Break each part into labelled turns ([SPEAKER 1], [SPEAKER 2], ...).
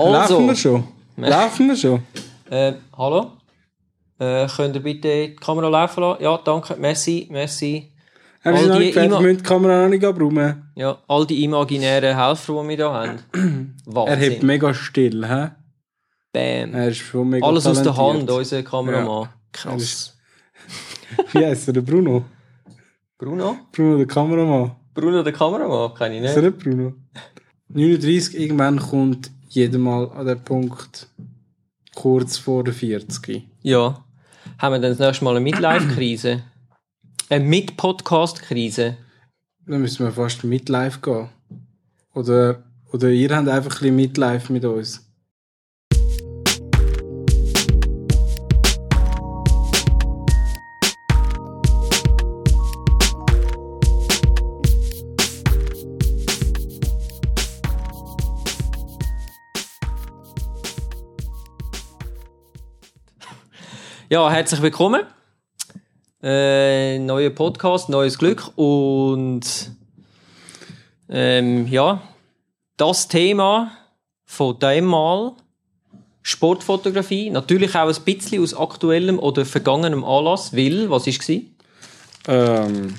[SPEAKER 1] Also,
[SPEAKER 2] Laufen wir schon? Laufen wir schon?
[SPEAKER 1] äh, hallo? Äh, könnt ihr bitte die Kamera laufen lassen? Ja, danke, merci, merci.
[SPEAKER 2] Haben
[SPEAKER 1] All
[SPEAKER 2] Sie noch nicht?
[SPEAKER 1] Ima-
[SPEAKER 2] Wir müssen die Kamera noch nicht abräumen.
[SPEAKER 1] Ja, all die imaginären Helfer, die wir hier haben.
[SPEAKER 2] Er
[SPEAKER 1] Wahnsinn.
[SPEAKER 2] hebt mega still, hä?
[SPEAKER 1] Bam.
[SPEAKER 2] Er ist schon mega
[SPEAKER 1] Alles aus der
[SPEAKER 2] talentiert.
[SPEAKER 1] Hand, unser Kameramann.
[SPEAKER 2] Er
[SPEAKER 1] Krass.
[SPEAKER 2] Wie heißt er? Der Bruno?
[SPEAKER 1] Bruno?
[SPEAKER 2] Bruno, der Kameramann.
[SPEAKER 1] Bruno, der Kameramann? Kenn ich
[SPEAKER 2] Ist er
[SPEAKER 1] nicht.
[SPEAKER 2] nicht Bruno? 39, irgendwann kommt jeder mal an den Punkt kurz vor der 40.
[SPEAKER 1] Ja. Haben wir dann das nächste Mal eine Midlife-Krise? Eine Mid-Podcast-Krise?
[SPEAKER 2] Dann müssen wir fast mit live gehen. Oder, oder ihr habt einfach ein bisschen Midlife mit uns.
[SPEAKER 1] Ja, herzlich willkommen. Äh, neuer Podcast, neues Glück und ähm, ja, das Thema von dem Mal Sportfotografie, natürlich auch ein bisschen aus aktuellem oder vergangenem Anlass, weil, was war?
[SPEAKER 2] Ähm,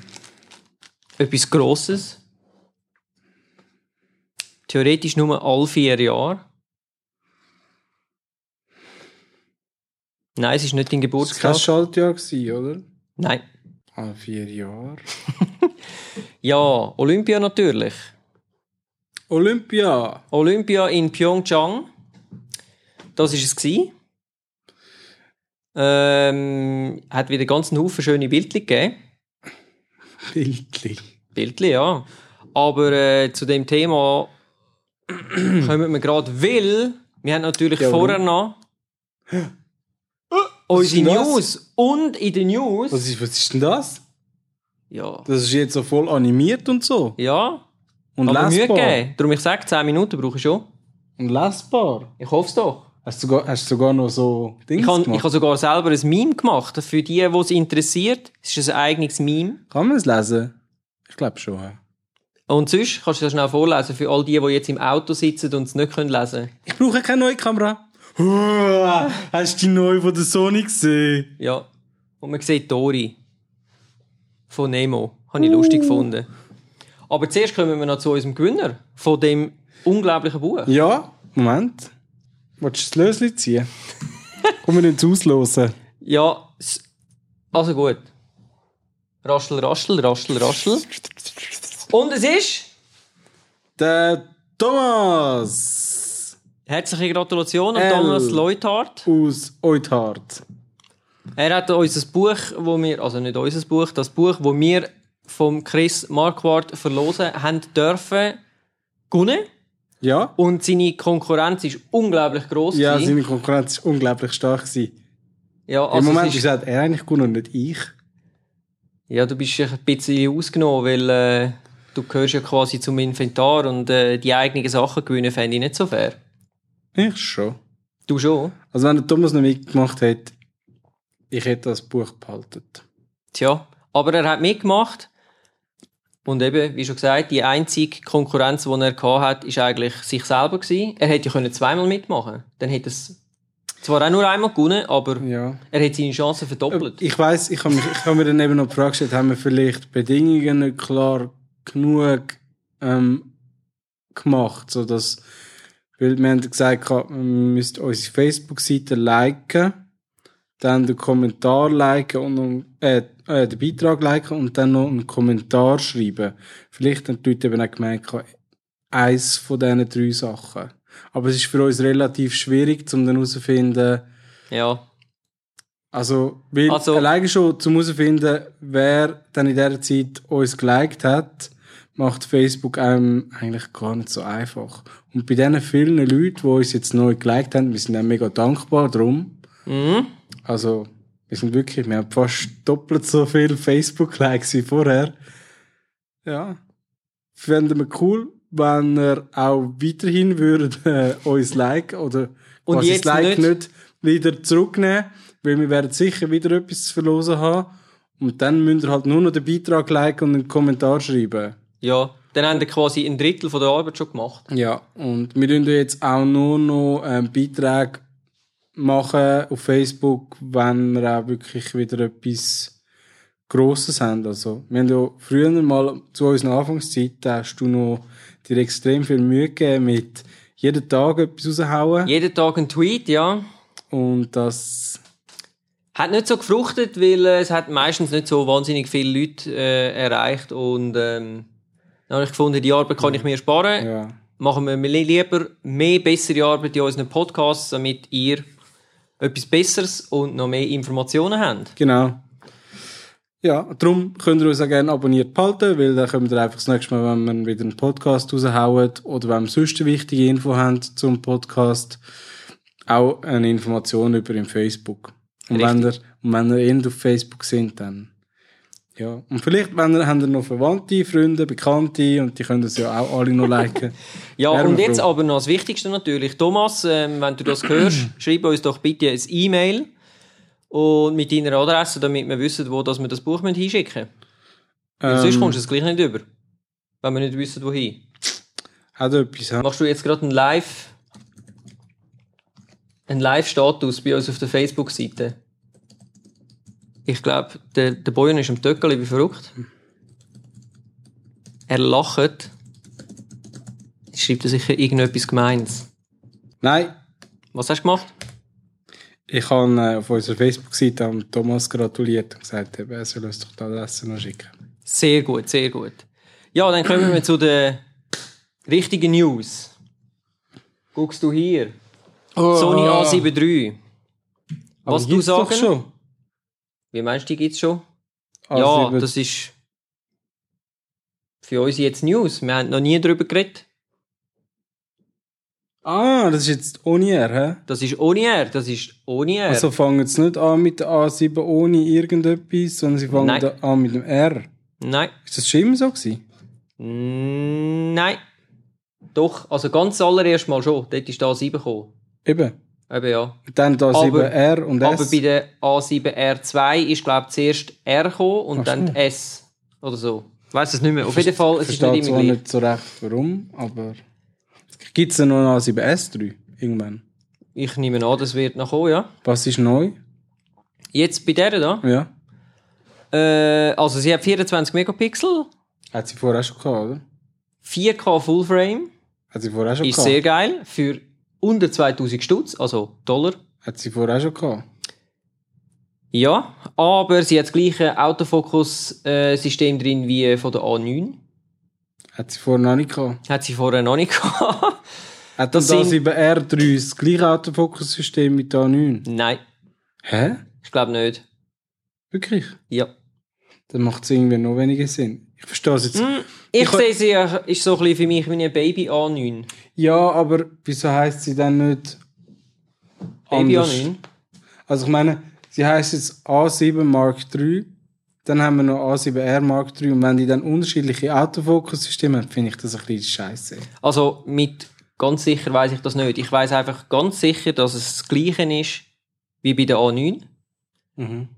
[SPEAKER 1] Etwas Grosses. Theoretisch nur alle vier Jahre. Nein, es ist nicht dein
[SPEAKER 2] das war kein
[SPEAKER 1] Geburtstag.
[SPEAKER 2] Schaltjahr, gewesen, oder?
[SPEAKER 1] Nein.
[SPEAKER 2] Ah, vier Jahre.
[SPEAKER 1] Ja, Olympia natürlich.
[SPEAKER 2] Olympia!
[SPEAKER 1] Olympia in Pyeongchang. Das ist es gsi. Ähm, hat wieder ganz einen Haufen schöne Bildchen gegeben.
[SPEAKER 2] Bildli.
[SPEAKER 1] Bildchen, ja. Aber äh, zu dem Thema kommen wir gerade, weil wir haben natürlich
[SPEAKER 2] Ja,
[SPEAKER 1] vorher noch unsere
[SPEAKER 2] das?
[SPEAKER 1] News. Und in den News...
[SPEAKER 2] Was ist, was ist denn das?
[SPEAKER 1] Ja.
[SPEAKER 2] Das ist jetzt so voll animiert und so.
[SPEAKER 1] Ja.
[SPEAKER 2] Und
[SPEAKER 1] aber Mühe
[SPEAKER 2] lesbar.
[SPEAKER 1] gegeben. Darum ich sage, 10 Minuten brauche ich schon.
[SPEAKER 2] Und lesbar.
[SPEAKER 1] Ich hoffe es doch.
[SPEAKER 2] Hast du sogar, hast du sogar noch so
[SPEAKER 1] Ich habe
[SPEAKER 2] gemacht?
[SPEAKER 1] ich hab sogar selber ein Meme gemacht. Für die, die es interessiert. Es ist ein eigenes Meme.
[SPEAKER 2] Kann man es lesen? Ich glaube schon. Ja.
[SPEAKER 1] Und sonst kannst du das schnell vorlesen für all die, die jetzt im Auto sitzen und es nicht können lesen
[SPEAKER 2] Ich brauche keine neue Kamera. Hast du die neue von der Sony gesehen?
[SPEAKER 1] Ja. Und man sieht Dori. Von Nemo. Habe ich lustig gefunden. Aber zuerst kommen wir noch zu unserem Gewinner. Von dem unglaublichen Buch.
[SPEAKER 2] Ja, Moment. Willst du das Löschen ziehen? Komm, wir ins Auslosen.
[SPEAKER 1] Ja, also gut. Raschel, raschel, raschel, raschel. Und es ist...
[SPEAKER 2] Der Thomas
[SPEAKER 1] Herzliche Gratulation an. Thomas Leuthardt.
[SPEAKER 2] aus Euthard.
[SPEAKER 1] Er hat unser Buch, wo wir, also nicht unser Buch, das Buch, wo wir vom Chris Marquardt verlosen haben dürfen, gewonnen.
[SPEAKER 2] Ja?
[SPEAKER 1] Und seine Konkurrenz ist unglaublich groß.
[SPEAKER 2] Ja,
[SPEAKER 1] gewesen.
[SPEAKER 2] seine Konkurrenz war unglaublich stark. Gewesen.
[SPEAKER 1] ja,
[SPEAKER 2] Im
[SPEAKER 1] also
[SPEAKER 2] Moment
[SPEAKER 1] es
[SPEAKER 2] ist
[SPEAKER 1] ist,
[SPEAKER 2] er eigentlich gewonnen und nicht ich.
[SPEAKER 1] ja, du bist ein bisschen ausgenommen, weil äh, du gehörst ja quasi zum Inventar und äh, die eigenen Sachen gewinnen fände ich nicht so fair.
[SPEAKER 2] Ich schon.
[SPEAKER 1] Du schon?
[SPEAKER 2] Also wenn der Thomas noch mitgemacht hätte, ich hätte das Buch behalten.
[SPEAKER 1] Tja, aber er hat mitgemacht. Und eben, wie schon gesagt, die einzige Konkurrenz, die er hat, ist eigentlich sich selber gewesen. Er hätte ja können zweimal mitmachen. Dann hätte es zwar auch nur einmal gewonnen, aber
[SPEAKER 2] Ja.
[SPEAKER 1] er hätte seine Chancen verdoppelt.
[SPEAKER 2] Ich weiß, ich habe hab mir dann eben noch die Frage gestellt, haben wir vielleicht Bedingungen nicht klar genug ähm, gemacht, so dass, weil wir haben gesagt, wir müsst unsere Facebook-Seite liken, dann den Kommentar liken und äh, äh, den Beitrag liken und dann noch einen Kommentar schreiben. Vielleicht haben die Leute eben auch gemeint, eins von diesen drei Sachen. Aber es ist für uns relativ schwierig, um dann herauszufinden,
[SPEAKER 1] ja.
[SPEAKER 2] also, weil
[SPEAKER 1] Also-
[SPEAKER 2] alleine schon zum herausfinden, wer dann in dieser Zeit uns geliked hat, macht Facebook einem eigentlich gar nicht so einfach. Und bei diesen vielen Leuten, die uns jetzt neu geliked haben, wir sind auch mega dankbar drum.
[SPEAKER 1] Mhm.
[SPEAKER 2] Also, wir sind wirklich, wir haben fast doppelt so viel Facebook-Likes wie vorher. Ja. Fänden wir cool, wenn ihr auch weiterhin würdet, äh, uns liken oder
[SPEAKER 1] Und
[SPEAKER 2] quasi
[SPEAKER 1] jetzt
[SPEAKER 2] das Like
[SPEAKER 1] nicht-
[SPEAKER 2] nicht wieder zurücknehmen, weil wir werden sicher wieder etwas zu verlosen haben. Und dann müsst ihr halt nur noch den Beitrag liken und einen Kommentar schreiben.
[SPEAKER 1] Ja. Dann haben wir quasi ein Drittel von der Arbeit schon gemacht.
[SPEAKER 2] Ja, und wir tun jetzt auch nur noch ähm, Beiträge machen auf Facebook, wenn wir auch wirklich wieder etwas Grosses haben. Also, wir haben ja früher mal zu unserer Anfangszeit, da hast du noch dir extrem viel Mühe gegeben mit jeden Tag etwas raushauen.
[SPEAKER 1] Jeden Tag ein Tweet, ja.
[SPEAKER 2] Und das,
[SPEAKER 1] Hat nicht so gefruchtet, weil äh, es hat meistens nicht so wahnsinnig viele Leute äh, erreicht und ähm, dann habe ich gefunden, die Arbeit kann ich mir sparen.
[SPEAKER 2] ja.
[SPEAKER 1] Machen wir li- lieber mehr bessere Arbeit in unseren Podcasts, damit ihr etwas Besseres und noch mehr Informationen habt.
[SPEAKER 2] Genau. Ja, darum könnt ihr uns auch gerne abonniert behalten, weil dann kommt ihr einfach das nächste Mal, wenn wir wieder einen Podcast raushauen oder wenn wir sonst eine wichtige Info haben zum Podcast, auch eine Information über im Facebook. Und
[SPEAKER 1] Richtig.
[SPEAKER 2] wenn ihr, und wenn ihr eher auf Facebook sind, dann ja. Und vielleicht wenn ihr, habt ihr noch Verwandte, Freunde, Bekannte und die können das ja auch alle noch liken.
[SPEAKER 1] Ja,
[SPEAKER 2] Wären
[SPEAKER 1] und jetzt
[SPEAKER 2] froh.
[SPEAKER 1] aber noch das Wichtigste natürlich. Thomas, ähm, wenn du das hörst, schreib uns doch bitte ein E-Mail und mit deiner Adresse, damit wir wissen, wo das wir das Buch hinschicken müssen. Sonst
[SPEAKER 2] Ähm,
[SPEAKER 1] kommst du es gleich nicht über. Wenn wir nicht wissen, wohin.
[SPEAKER 2] Hat etwas, ja?
[SPEAKER 1] Machst du jetzt gerade einen Live, einen Live-Status bei uns auf der Facebook-Seite? Ich glaube, der, der Bojan ist am Töckerli wie verrückt. Er lacht. Schreibt er sicher irgendetwas Gemeins.
[SPEAKER 2] Nein,
[SPEAKER 1] Was hast du gemacht?
[SPEAKER 2] ich habe äh, auf unserer Facebook-Seite Thomas gratuliert und gesagt, er soll uns doch die Adresse noch schicken.
[SPEAKER 1] Sehr gut, sehr gut. Ja, dann kommen wir zu den richtigen News. Guckst du hier? Sony A7 III.
[SPEAKER 2] Aber
[SPEAKER 1] Was du
[SPEAKER 2] doch
[SPEAKER 1] sagen?
[SPEAKER 2] schon.
[SPEAKER 1] Wie meinst du, die gibt's schon?
[SPEAKER 2] A7
[SPEAKER 1] Ja, das ist für uns jetzt News. Wir haben noch nie darüber geredet.
[SPEAKER 2] Ah, das ist jetzt ohne R, hä?
[SPEAKER 1] Das ist ohne R, das ist ohne R.
[SPEAKER 2] Also fangen jetzt nicht an mit der A7 ohne irgendetwas, sondern sie fangen
[SPEAKER 1] Nein.
[SPEAKER 2] an mit dem R.
[SPEAKER 1] Nein.
[SPEAKER 2] Ist das schon immer so gewesen?
[SPEAKER 1] Nein. Doch, also ganz allererst mal schon. Dort ist da A7 gekommen.
[SPEAKER 2] Eben.
[SPEAKER 1] Eben ja.
[SPEAKER 2] Und dann da
[SPEAKER 1] Aber-
[SPEAKER 2] 7R und
[SPEAKER 1] Aber
[SPEAKER 2] S.
[SPEAKER 1] bei der A7R2 ist, glaube ich, zuerst R gekommen und
[SPEAKER 2] Ach
[SPEAKER 1] dann
[SPEAKER 2] so.
[SPEAKER 1] S. Oder so. Ich weiss es nicht mehr. Auf jeden Fall, es ist nicht immer
[SPEAKER 2] zwar
[SPEAKER 1] gleich.
[SPEAKER 2] nicht so recht warum, aber gibt es denn noch eine A7S3 irgendwann?
[SPEAKER 1] Ich nehme an, das wird noch kommen, ja.
[SPEAKER 2] Was ist neu?
[SPEAKER 1] Jetzt bei der da.
[SPEAKER 2] Ja.
[SPEAKER 1] Äh, also sie hat 24 Megapixel,
[SPEAKER 2] Hat sie vorher schon gehabt, oder?
[SPEAKER 1] 4K Fullframe.
[SPEAKER 2] Hat sie vorher schon
[SPEAKER 1] Ist
[SPEAKER 2] gehabt?
[SPEAKER 1] sehr geil. Für unter 2000 Stutz, also Dollar.
[SPEAKER 2] Hat sie vorher auch schon gehabt?
[SPEAKER 1] Ja, aber sie hat das gleiche Autofokus-System drin wie von der A9.
[SPEAKER 2] Hat sie vorher noch nicht gehabt?
[SPEAKER 1] Hat sie vorher noch nicht gehabt.
[SPEAKER 2] Hat
[SPEAKER 1] Das
[SPEAKER 2] das
[SPEAKER 1] sind-
[SPEAKER 2] A7R3 das gleiche Autofokussystem mit der A9?
[SPEAKER 1] Nein,
[SPEAKER 2] Hä?
[SPEAKER 1] ich glaube nicht.
[SPEAKER 2] Wirklich?
[SPEAKER 1] Ja.
[SPEAKER 2] Dann macht es irgendwie noch weniger Sinn. Ich verstehe es jetzt.
[SPEAKER 1] Hm, ich
[SPEAKER 2] Ich-
[SPEAKER 1] sehe sie, ja- ist so ein bisschen für mich wie eine Baby A9.
[SPEAKER 2] Ja, aber wieso heißt sie dann nicht
[SPEAKER 1] Baby
[SPEAKER 2] anders?
[SPEAKER 1] A9?
[SPEAKER 2] Also ich meine, sie heißt jetzt A7 Mark III, dann haben wir noch A7R Mark III und wenn die dann unterschiedliche Autofokussysteme haben, finde ich das ein bisschen scheiße.
[SPEAKER 1] Also mit ganz sicher weiß ich das nicht. Ich weiß einfach ganz sicher, dass es das gleiche ist wie bei der A9.
[SPEAKER 2] Mhm.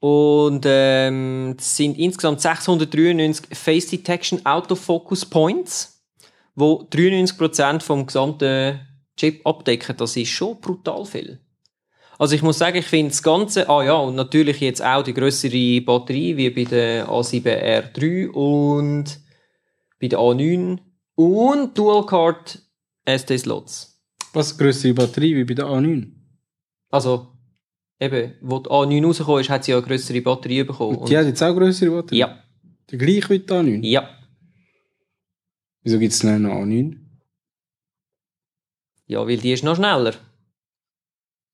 [SPEAKER 1] Und ähm, es sind insgesamt 693 Face Detection Autofocus Points, wo 93% vom gesamten Chip abdecken. Das ist schon brutal viel. Also ich muss sagen, ich finde das Ganze, ah ja, und natürlich jetzt auch die größere Batterie wie bei der A7R3 und bei der A9 und Dual Card SD Slots.
[SPEAKER 2] Was größere Batterie wie bei der A9?
[SPEAKER 1] Also eben, wo die A9 rausgekommen ist, hat sie ja eine größere Batterie bekommen.
[SPEAKER 2] Und die hat jetzt auch größere Batterie?
[SPEAKER 1] ja,
[SPEAKER 2] Die gleiche wie die A9?
[SPEAKER 1] ja.
[SPEAKER 2] Wieso gibt es denn noch A9?
[SPEAKER 1] Ja, weil die ist noch schneller.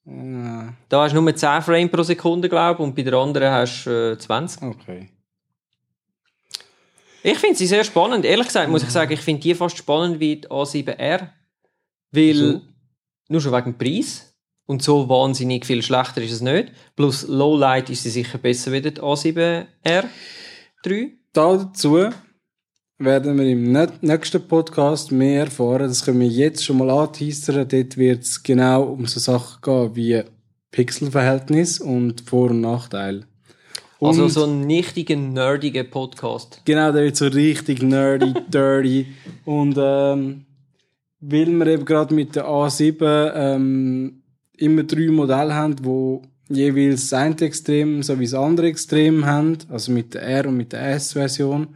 [SPEAKER 2] Ah,
[SPEAKER 1] Da hast du nur 10 Frames pro Sekunde, glaube ich, und bei der anderen hast du äh, 20.
[SPEAKER 2] okay.
[SPEAKER 1] Ich finde sie sehr spannend. Ehrlich gesagt muss ich sagen, ich finde die fast spannend wie die A7R. Weil,
[SPEAKER 2] Wieso?
[SPEAKER 1] nur schon wegen dem Preis. Und so wahnsinnig viel schlechter ist es nicht. Plus Lowlight ist sie sicher besser wie die A7R3.
[SPEAKER 2] Dazu werden wir im nä- nächsten Podcast mehr erfahren. Das können wir jetzt schon mal anteasern. Dort wird es genau um so Sachen gehen wie Pixelverhältnis und Vor- und Nachteil.
[SPEAKER 1] Also
[SPEAKER 2] Und-
[SPEAKER 1] so ein richtiger, nerdiger Podcast.
[SPEAKER 2] Genau, der wird so richtig nerdy, dirty. Und ähm, weil wir eben gerade mit der A7 ähm, immer drei Modelle haben, wo jeweils das eine Extrem sowie das andere Extrem haben, also mit der R und mit der S-Version,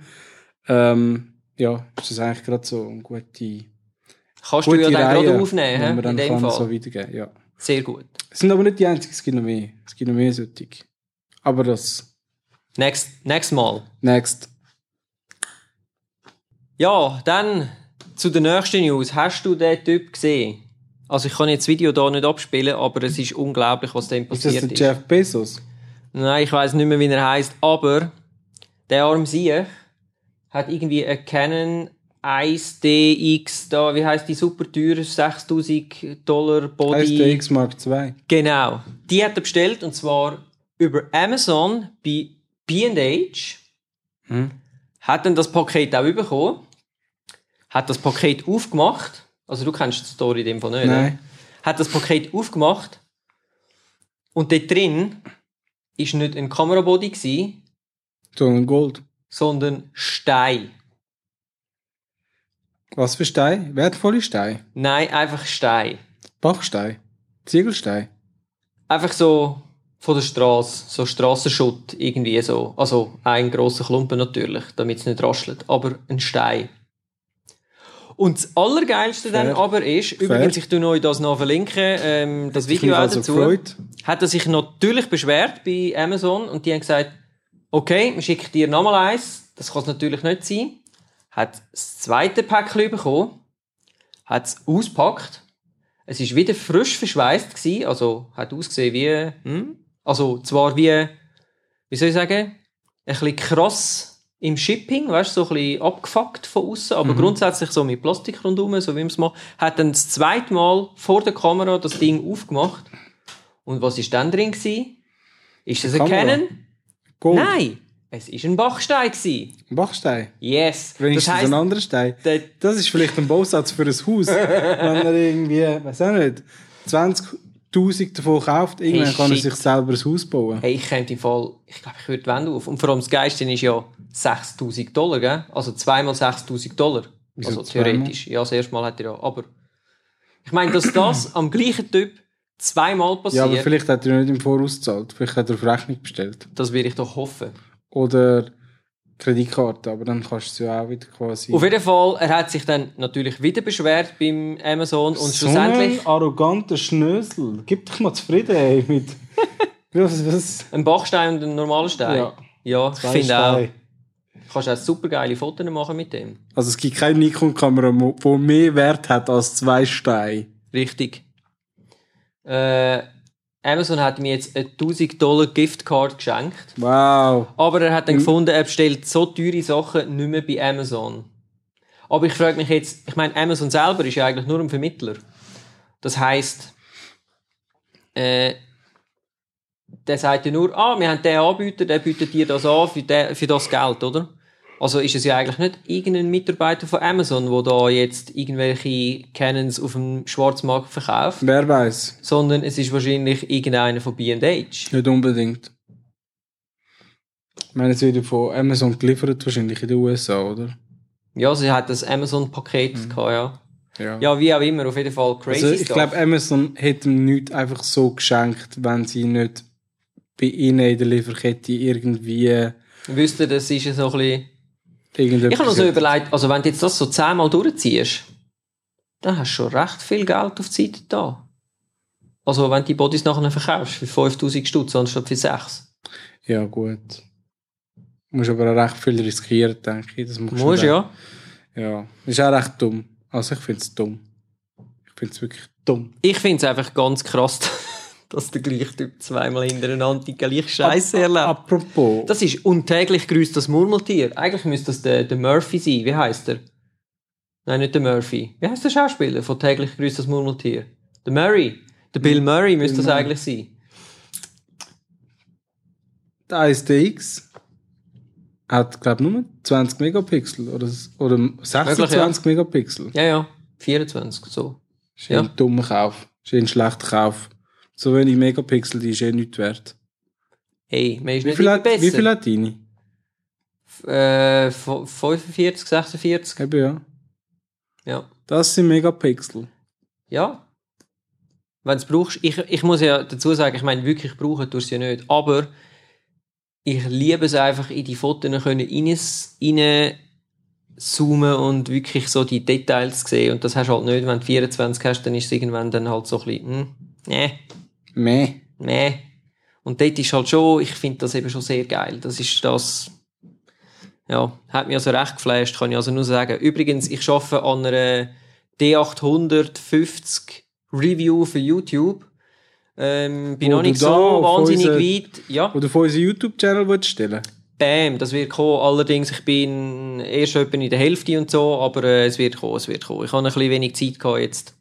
[SPEAKER 2] ähm, ja, ist das eigentlich gerade so eine gute,
[SPEAKER 1] Kannst du
[SPEAKER 2] gute
[SPEAKER 1] ja dann
[SPEAKER 2] Reihe,
[SPEAKER 1] gerade aufnehmen,
[SPEAKER 2] die man
[SPEAKER 1] in
[SPEAKER 2] dann
[SPEAKER 1] dem
[SPEAKER 2] kann
[SPEAKER 1] Fall.
[SPEAKER 2] so weitergeben ja.
[SPEAKER 1] Sehr gut.
[SPEAKER 2] Es sind aber nicht die einzigen, es gibt noch mehr. Es gibt noch mehr solche. Aber das,
[SPEAKER 1] Next, nächstes Mal.
[SPEAKER 2] next.
[SPEAKER 1] Ja, dann zu der nächsten News. Hast du den Typ gesehen? Also ich kann jetzt das Video da nicht abspielen, aber es ist unglaublich, was dem
[SPEAKER 2] Ist das
[SPEAKER 1] passiert
[SPEAKER 2] der
[SPEAKER 1] ist.
[SPEAKER 2] Jeff Bezos?
[SPEAKER 1] Nein, ich weiß nicht mehr, wie er heißt, aber der arme Sieg hat irgendwie eine Canon 1DX da, wie heißt die super teuer 6000 Dollar Body.
[SPEAKER 2] Heißt der X Mark II?
[SPEAKER 1] Genau. Die hat er bestellt und zwar über Amazon bei B&H.
[SPEAKER 2] Hm?
[SPEAKER 1] Hat dann das Paket auch bekommen. Hat das Paket aufgemacht. Also du kennst die Story in dem Fall nicht. ne?
[SPEAKER 2] Nein.
[SPEAKER 1] Hat das Paket aufgemacht. Und dort drin ist nicht ein Kamerabody gsi,
[SPEAKER 2] Sondern Gold.
[SPEAKER 1] sondern Stein.
[SPEAKER 2] Was für Stein? Wertvolle Stein?
[SPEAKER 1] Nein, einfach Stein.
[SPEAKER 2] Bachstein? Ziegelstein?
[SPEAKER 1] Einfach so von der Straße, so Straßenschutt irgendwie so. Also ein grosser Klumpen natürlich, damit es nicht raschelt, aber ein Stein. Und das Allergeilste dann
[SPEAKER 2] Fair.
[SPEAKER 1] aber ist, übrigens, ich tue euch das noch verlinken, ähm, das
[SPEAKER 2] dich
[SPEAKER 1] Video auch dazu,
[SPEAKER 2] gefreut?
[SPEAKER 1] hat er sich natürlich beschwert bei Amazon und die haben gesagt, okay, wir schicken dir nochmal eins, das kann es natürlich nicht sein. Hat das zweite Päckchen bekommen, hat es ausgepackt, es ist wieder frisch verschweißt gewesen, also hat ausgesehen wie, hm? also zwar wie, wie soll ich sagen, ein bisschen krass im Shipping, weißt du, so ein bisschen abgefuckt von außen, aber grundsätzlich so mit Plastik rundherum, so wie man es macht, hat dann das zweite Mal vor der Kamera das Ding aufgemacht und was ist dann drin gewesen? Ist das ein
[SPEAKER 2] Kamera?
[SPEAKER 1] Canon?
[SPEAKER 2] Gold?
[SPEAKER 1] Nein, es ist ein Bachstein gewesen.
[SPEAKER 2] Ein Bachstein?
[SPEAKER 1] Yes.
[SPEAKER 2] Wenigstens
[SPEAKER 1] das heisst,
[SPEAKER 2] ein anderer Stein? Das ist vielleicht ein Bausatz für ein Haus. Wenn er irgendwie, weiß auch nicht, 20.000 davon kauft, irgendwann
[SPEAKER 1] Hey,
[SPEAKER 2] kann er sich selber ein Haus bauen.
[SPEAKER 1] Hey, ich könnte im Fall, ich glaube, ich würde die Wände auf. Und vor allem das Geilste ist ja 6000 Dollar, gell? Also zweimal 6000 Dollar.
[SPEAKER 2] Wieso
[SPEAKER 1] also
[SPEAKER 2] zweimal?
[SPEAKER 1] theoretisch. Ja, das erste Mal hat er ja. Aber ich meine, dass das am gleichen Typ zweimal
[SPEAKER 2] Ja,
[SPEAKER 1] passiert,
[SPEAKER 2] aber vielleicht hat er nicht im Voraus gezahlt. Vielleicht hat er auf Rechnung bestellt.
[SPEAKER 1] das will ich doch hoffen.
[SPEAKER 2] Oder Kreditkarte, aber dann kannst du es ja auch wieder quasi...
[SPEAKER 1] Auf jeden Fall, er hat sich dann natürlich wieder beschwert beim Amazon und
[SPEAKER 2] so
[SPEAKER 1] schlussendlich
[SPEAKER 2] ein arroganter Schnösel. Gib dich mal zufrieden, ey, mit... was, was?
[SPEAKER 1] ein Bachstein und ein normaler Stein.
[SPEAKER 2] Ja.
[SPEAKER 1] ja ich finde auch. Du kannst auch super geile Fotos machen mit dem.
[SPEAKER 2] Also es gibt keine Nikon-Kamera, die mehr Wert hat als zwei Steine.
[SPEAKER 1] Richtig. Äh, Amazon hat mir jetzt eine 1000 Dollar Giftcard geschenkt.
[SPEAKER 2] Wow.
[SPEAKER 1] Aber er hat dann gefunden, er bestellt so teure Sachen nicht mehr bei Amazon. Aber ich frage mich jetzt, ich meine, Amazon selber ist ja eigentlich nur ein Vermittler. Das heißt, äh, der sagt ja nur, ah, wir haben den Anbieter, der bietet dir das an für, den, für das Geld, oder? Also ist es ja eigentlich nicht irgendein Mitarbeiter von Amazon, der da jetzt irgendwelche Canons auf dem Schwarzmarkt verkauft,
[SPEAKER 2] Wer weiß?
[SPEAKER 1] sondern es ist wahrscheinlich irgendeiner von B&H.
[SPEAKER 2] Nicht unbedingt. Ich meine, es wird von Amazon geliefert, wahrscheinlich in den USA, oder?
[SPEAKER 1] Ja, sie hat das Amazon-Paket gehabt, ja.
[SPEAKER 2] Ja.
[SPEAKER 1] Ja, wie auch immer, auf jeden Fall crazy
[SPEAKER 2] also ich glaube, Amazon hätte ihm nichts einfach so geschenkt, wenn sie nicht bei ihnen in der Lieferkette irgendwie
[SPEAKER 1] Wisst ihr, das ist ja so ein bisschen...
[SPEAKER 2] irgendetwas...
[SPEAKER 1] Ich habe noch so überlegt, also wenn du jetzt das so zehnmal durchziehst, dann hast du schon recht viel Geld auf die Seite da. Also wenn du die Bodies nachher verkaufst für 5000 Stutz anstatt für 6.
[SPEAKER 2] Ja, gut. Du musst aber auch recht viel riskieren, denke ich. Das musst
[SPEAKER 1] Musst ja.
[SPEAKER 2] Ja. Ist auch recht dumm. Also ich finde es dumm. Ich finde es wirklich dumm.
[SPEAKER 1] Ich finde es einfach ganz krass, dass der gleiche Typ zweimal hintereinander die gleiche Scheiße erlebt.
[SPEAKER 2] Apropos,
[SPEAKER 1] Das ist untäglich grüßt das Murmeltier. Eigentlich müsste das der, der Murphy sein. Wie heißt er? Nein, nicht der Murphy. Wie heißt der Schauspieler von täglich grüßt das Murmeltier? Der Murray. Der Bill Murray müsste das
[SPEAKER 2] Murray.
[SPEAKER 1] eigentlich sein.
[SPEAKER 2] der 1DX hat, glaube ich, nur 20 Megapixel oder, oder 26 Megapixel.
[SPEAKER 1] Ja, ja. 24, so.
[SPEAKER 2] Ist
[SPEAKER 1] Ja.
[SPEAKER 2] dummer Kauf. Ist ein schlechter Kauf. So wenig Megapixel, die ist eh nichts wert.
[SPEAKER 1] Hey, man ist
[SPEAKER 2] Wie
[SPEAKER 1] nicht
[SPEAKER 2] viel, hat, wie
[SPEAKER 1] besser.
[SPEAKER 2] viel hat deine?
[SPEAKER 1] Äh, f- 45, 46.
[SPEAKER 2] Eben ja.
[SPEAKER 1] Ja.
[SPEAKER 2] Das sind Megapixel.
[SPEAKER 1] Ja. Wenn du es brauchst. Ich, ich muss ja dazu sagen, ich meine, wirklich brauchen tust du es ja nicht. Aber ich liebe es einfach, in die Fotos können rein, rein zoomen und wirklich so die Details sehen. Und das hast du halt nicht, wenn du 24 hast, dann ist es irgendwann dann halt so ein bisschen, hm, nee,
[SPEAKER 2] Meh.
[SPEAKER 1] nee. Und dort ist halt schon, ich finde das eben schon sehr geil. Das ist das, ja, hat mich also recht geflasht, kann ich also nur sagen. Übrigens, ich arbeite an einer D850 Review für YouTube. Ähm, bin
[SPEAKER 2] Wo
[SPEAKER 1] noch nicht so wahnsinnig
[SPEAKER 2] unseren-
[SPEAKER 1] weit. Ja,
[SPEAKER 2] Oder von unserem YouTube-Channel willst stellen?
[SPEAKER 1] bam, das wird kommen. Allerdings, ich bin erst etwa in der Hälfte und so, aber äh, es wird kommen, es wird kommen. Ich habe ein bisschen wenig Zeit gehabt jetzt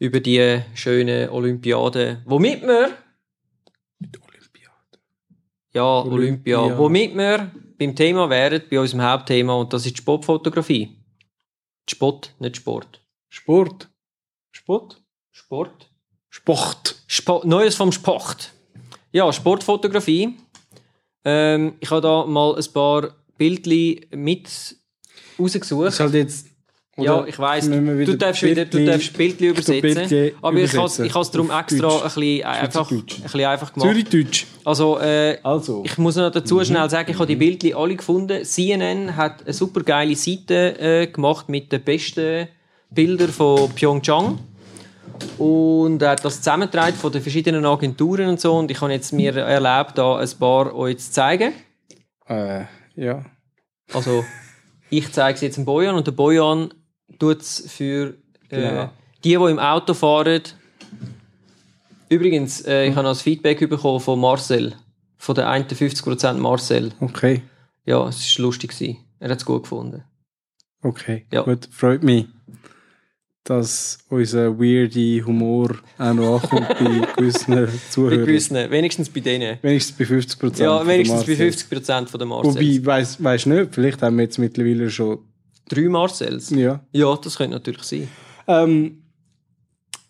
[SPEAKER 1] über die schönen Olympiaden, womit wir Ja, Olympia.
[SPEAKER 2] Olympia.
[SPEAKER 1] Womit wir beim Thema wären, bei unserem Hauptthema, und das ist die Sportfotografie. Die Sport, nicht Sport.
[SPEAKER 2] Sport. Sport?
[SPEAKER 1] Sport?
[SPEAKER 2] Sport.
[SPEAKER 1] Spo Neues vom Sport. Ja, Sportfotografie. Ähm, ich habe da mal ein paar Bildchen mit
[SPEAKER 2] Das
[SPEAKER 1] rausgesucht.
[SPEAKER 2] ist halt jetzt.
[SPEAKER 1] Ja, ich weiss,
[SPEAKER 2] wir
[SPEAKER 1] du darfst wieder, du darfst Bildchen übersetzen. Aber ich habe has darum extra
[SPEAKER 2] Deutsch.
[SPEAKER 1] ein bisschen, einfach, ein bisschen einfach gemacht.
[SPEAKER 2] Zürich-Deutsch.
[SPEAKER 1] Also, äh,
[SPEAKER 2] Also.
[SPEAKER 1] Ich muss noch dazu schnell sagen, ich habe die Bildchen alle gefunden. CNN hat eine super geile Seite äh, gemacht mit den besten Bildern von Pyeongchang. Und er hat das zusammengetragen von den verschiedenen Agenturen und so. Und ich habe jetzt mir erlaubt, da ein paar euch zu zeigen.
[SPEAKER 2] Äh, ja.
[SPEAKER 1] Also, ich zeige es jetzt dem Bojan und der Bojan tut es für äh,
[SPEAKER 2] Genau.
[SPEAKER 1] die, die im Auto fahren. Übrigens, äh, ich habe noch das Feedback bekommen von Marcel. Von der 51% Marcel.
[SPEAKER 2] Okay.
[SPEAKER 1] Ja, es war lustig. gewesen. Er hat es gut gefunden.
[SPEAKER 2] Okay.
[SPEAKER 1] Ja.
[SPEAKER 2] Gut. Freut mich, dass unser weirde Humor auch noch ankommt bei gewissen
[SPEAKER 1] Bei
[SPEAKER 2] Zuhörern.
[SPEAKER 1] gewissen, wenigstens bei denen.
[SPEAKER 2] Wenigstens bei 50 Prozent.
[SPEAKER 1] Ja, wenigstens bei 50% von den Marcells.
[SPEAKER 2] Wobei, weiss, weiss nicht, vielleicht haben wir jetzt mittlerweile schon.
[SPEAKER 1] Drei Marcells?
[SPEAKER 2] Ja.
[SPEAKER 1] Ja, das könnte natürlich sein.
[SPEAKER 2] Ähm,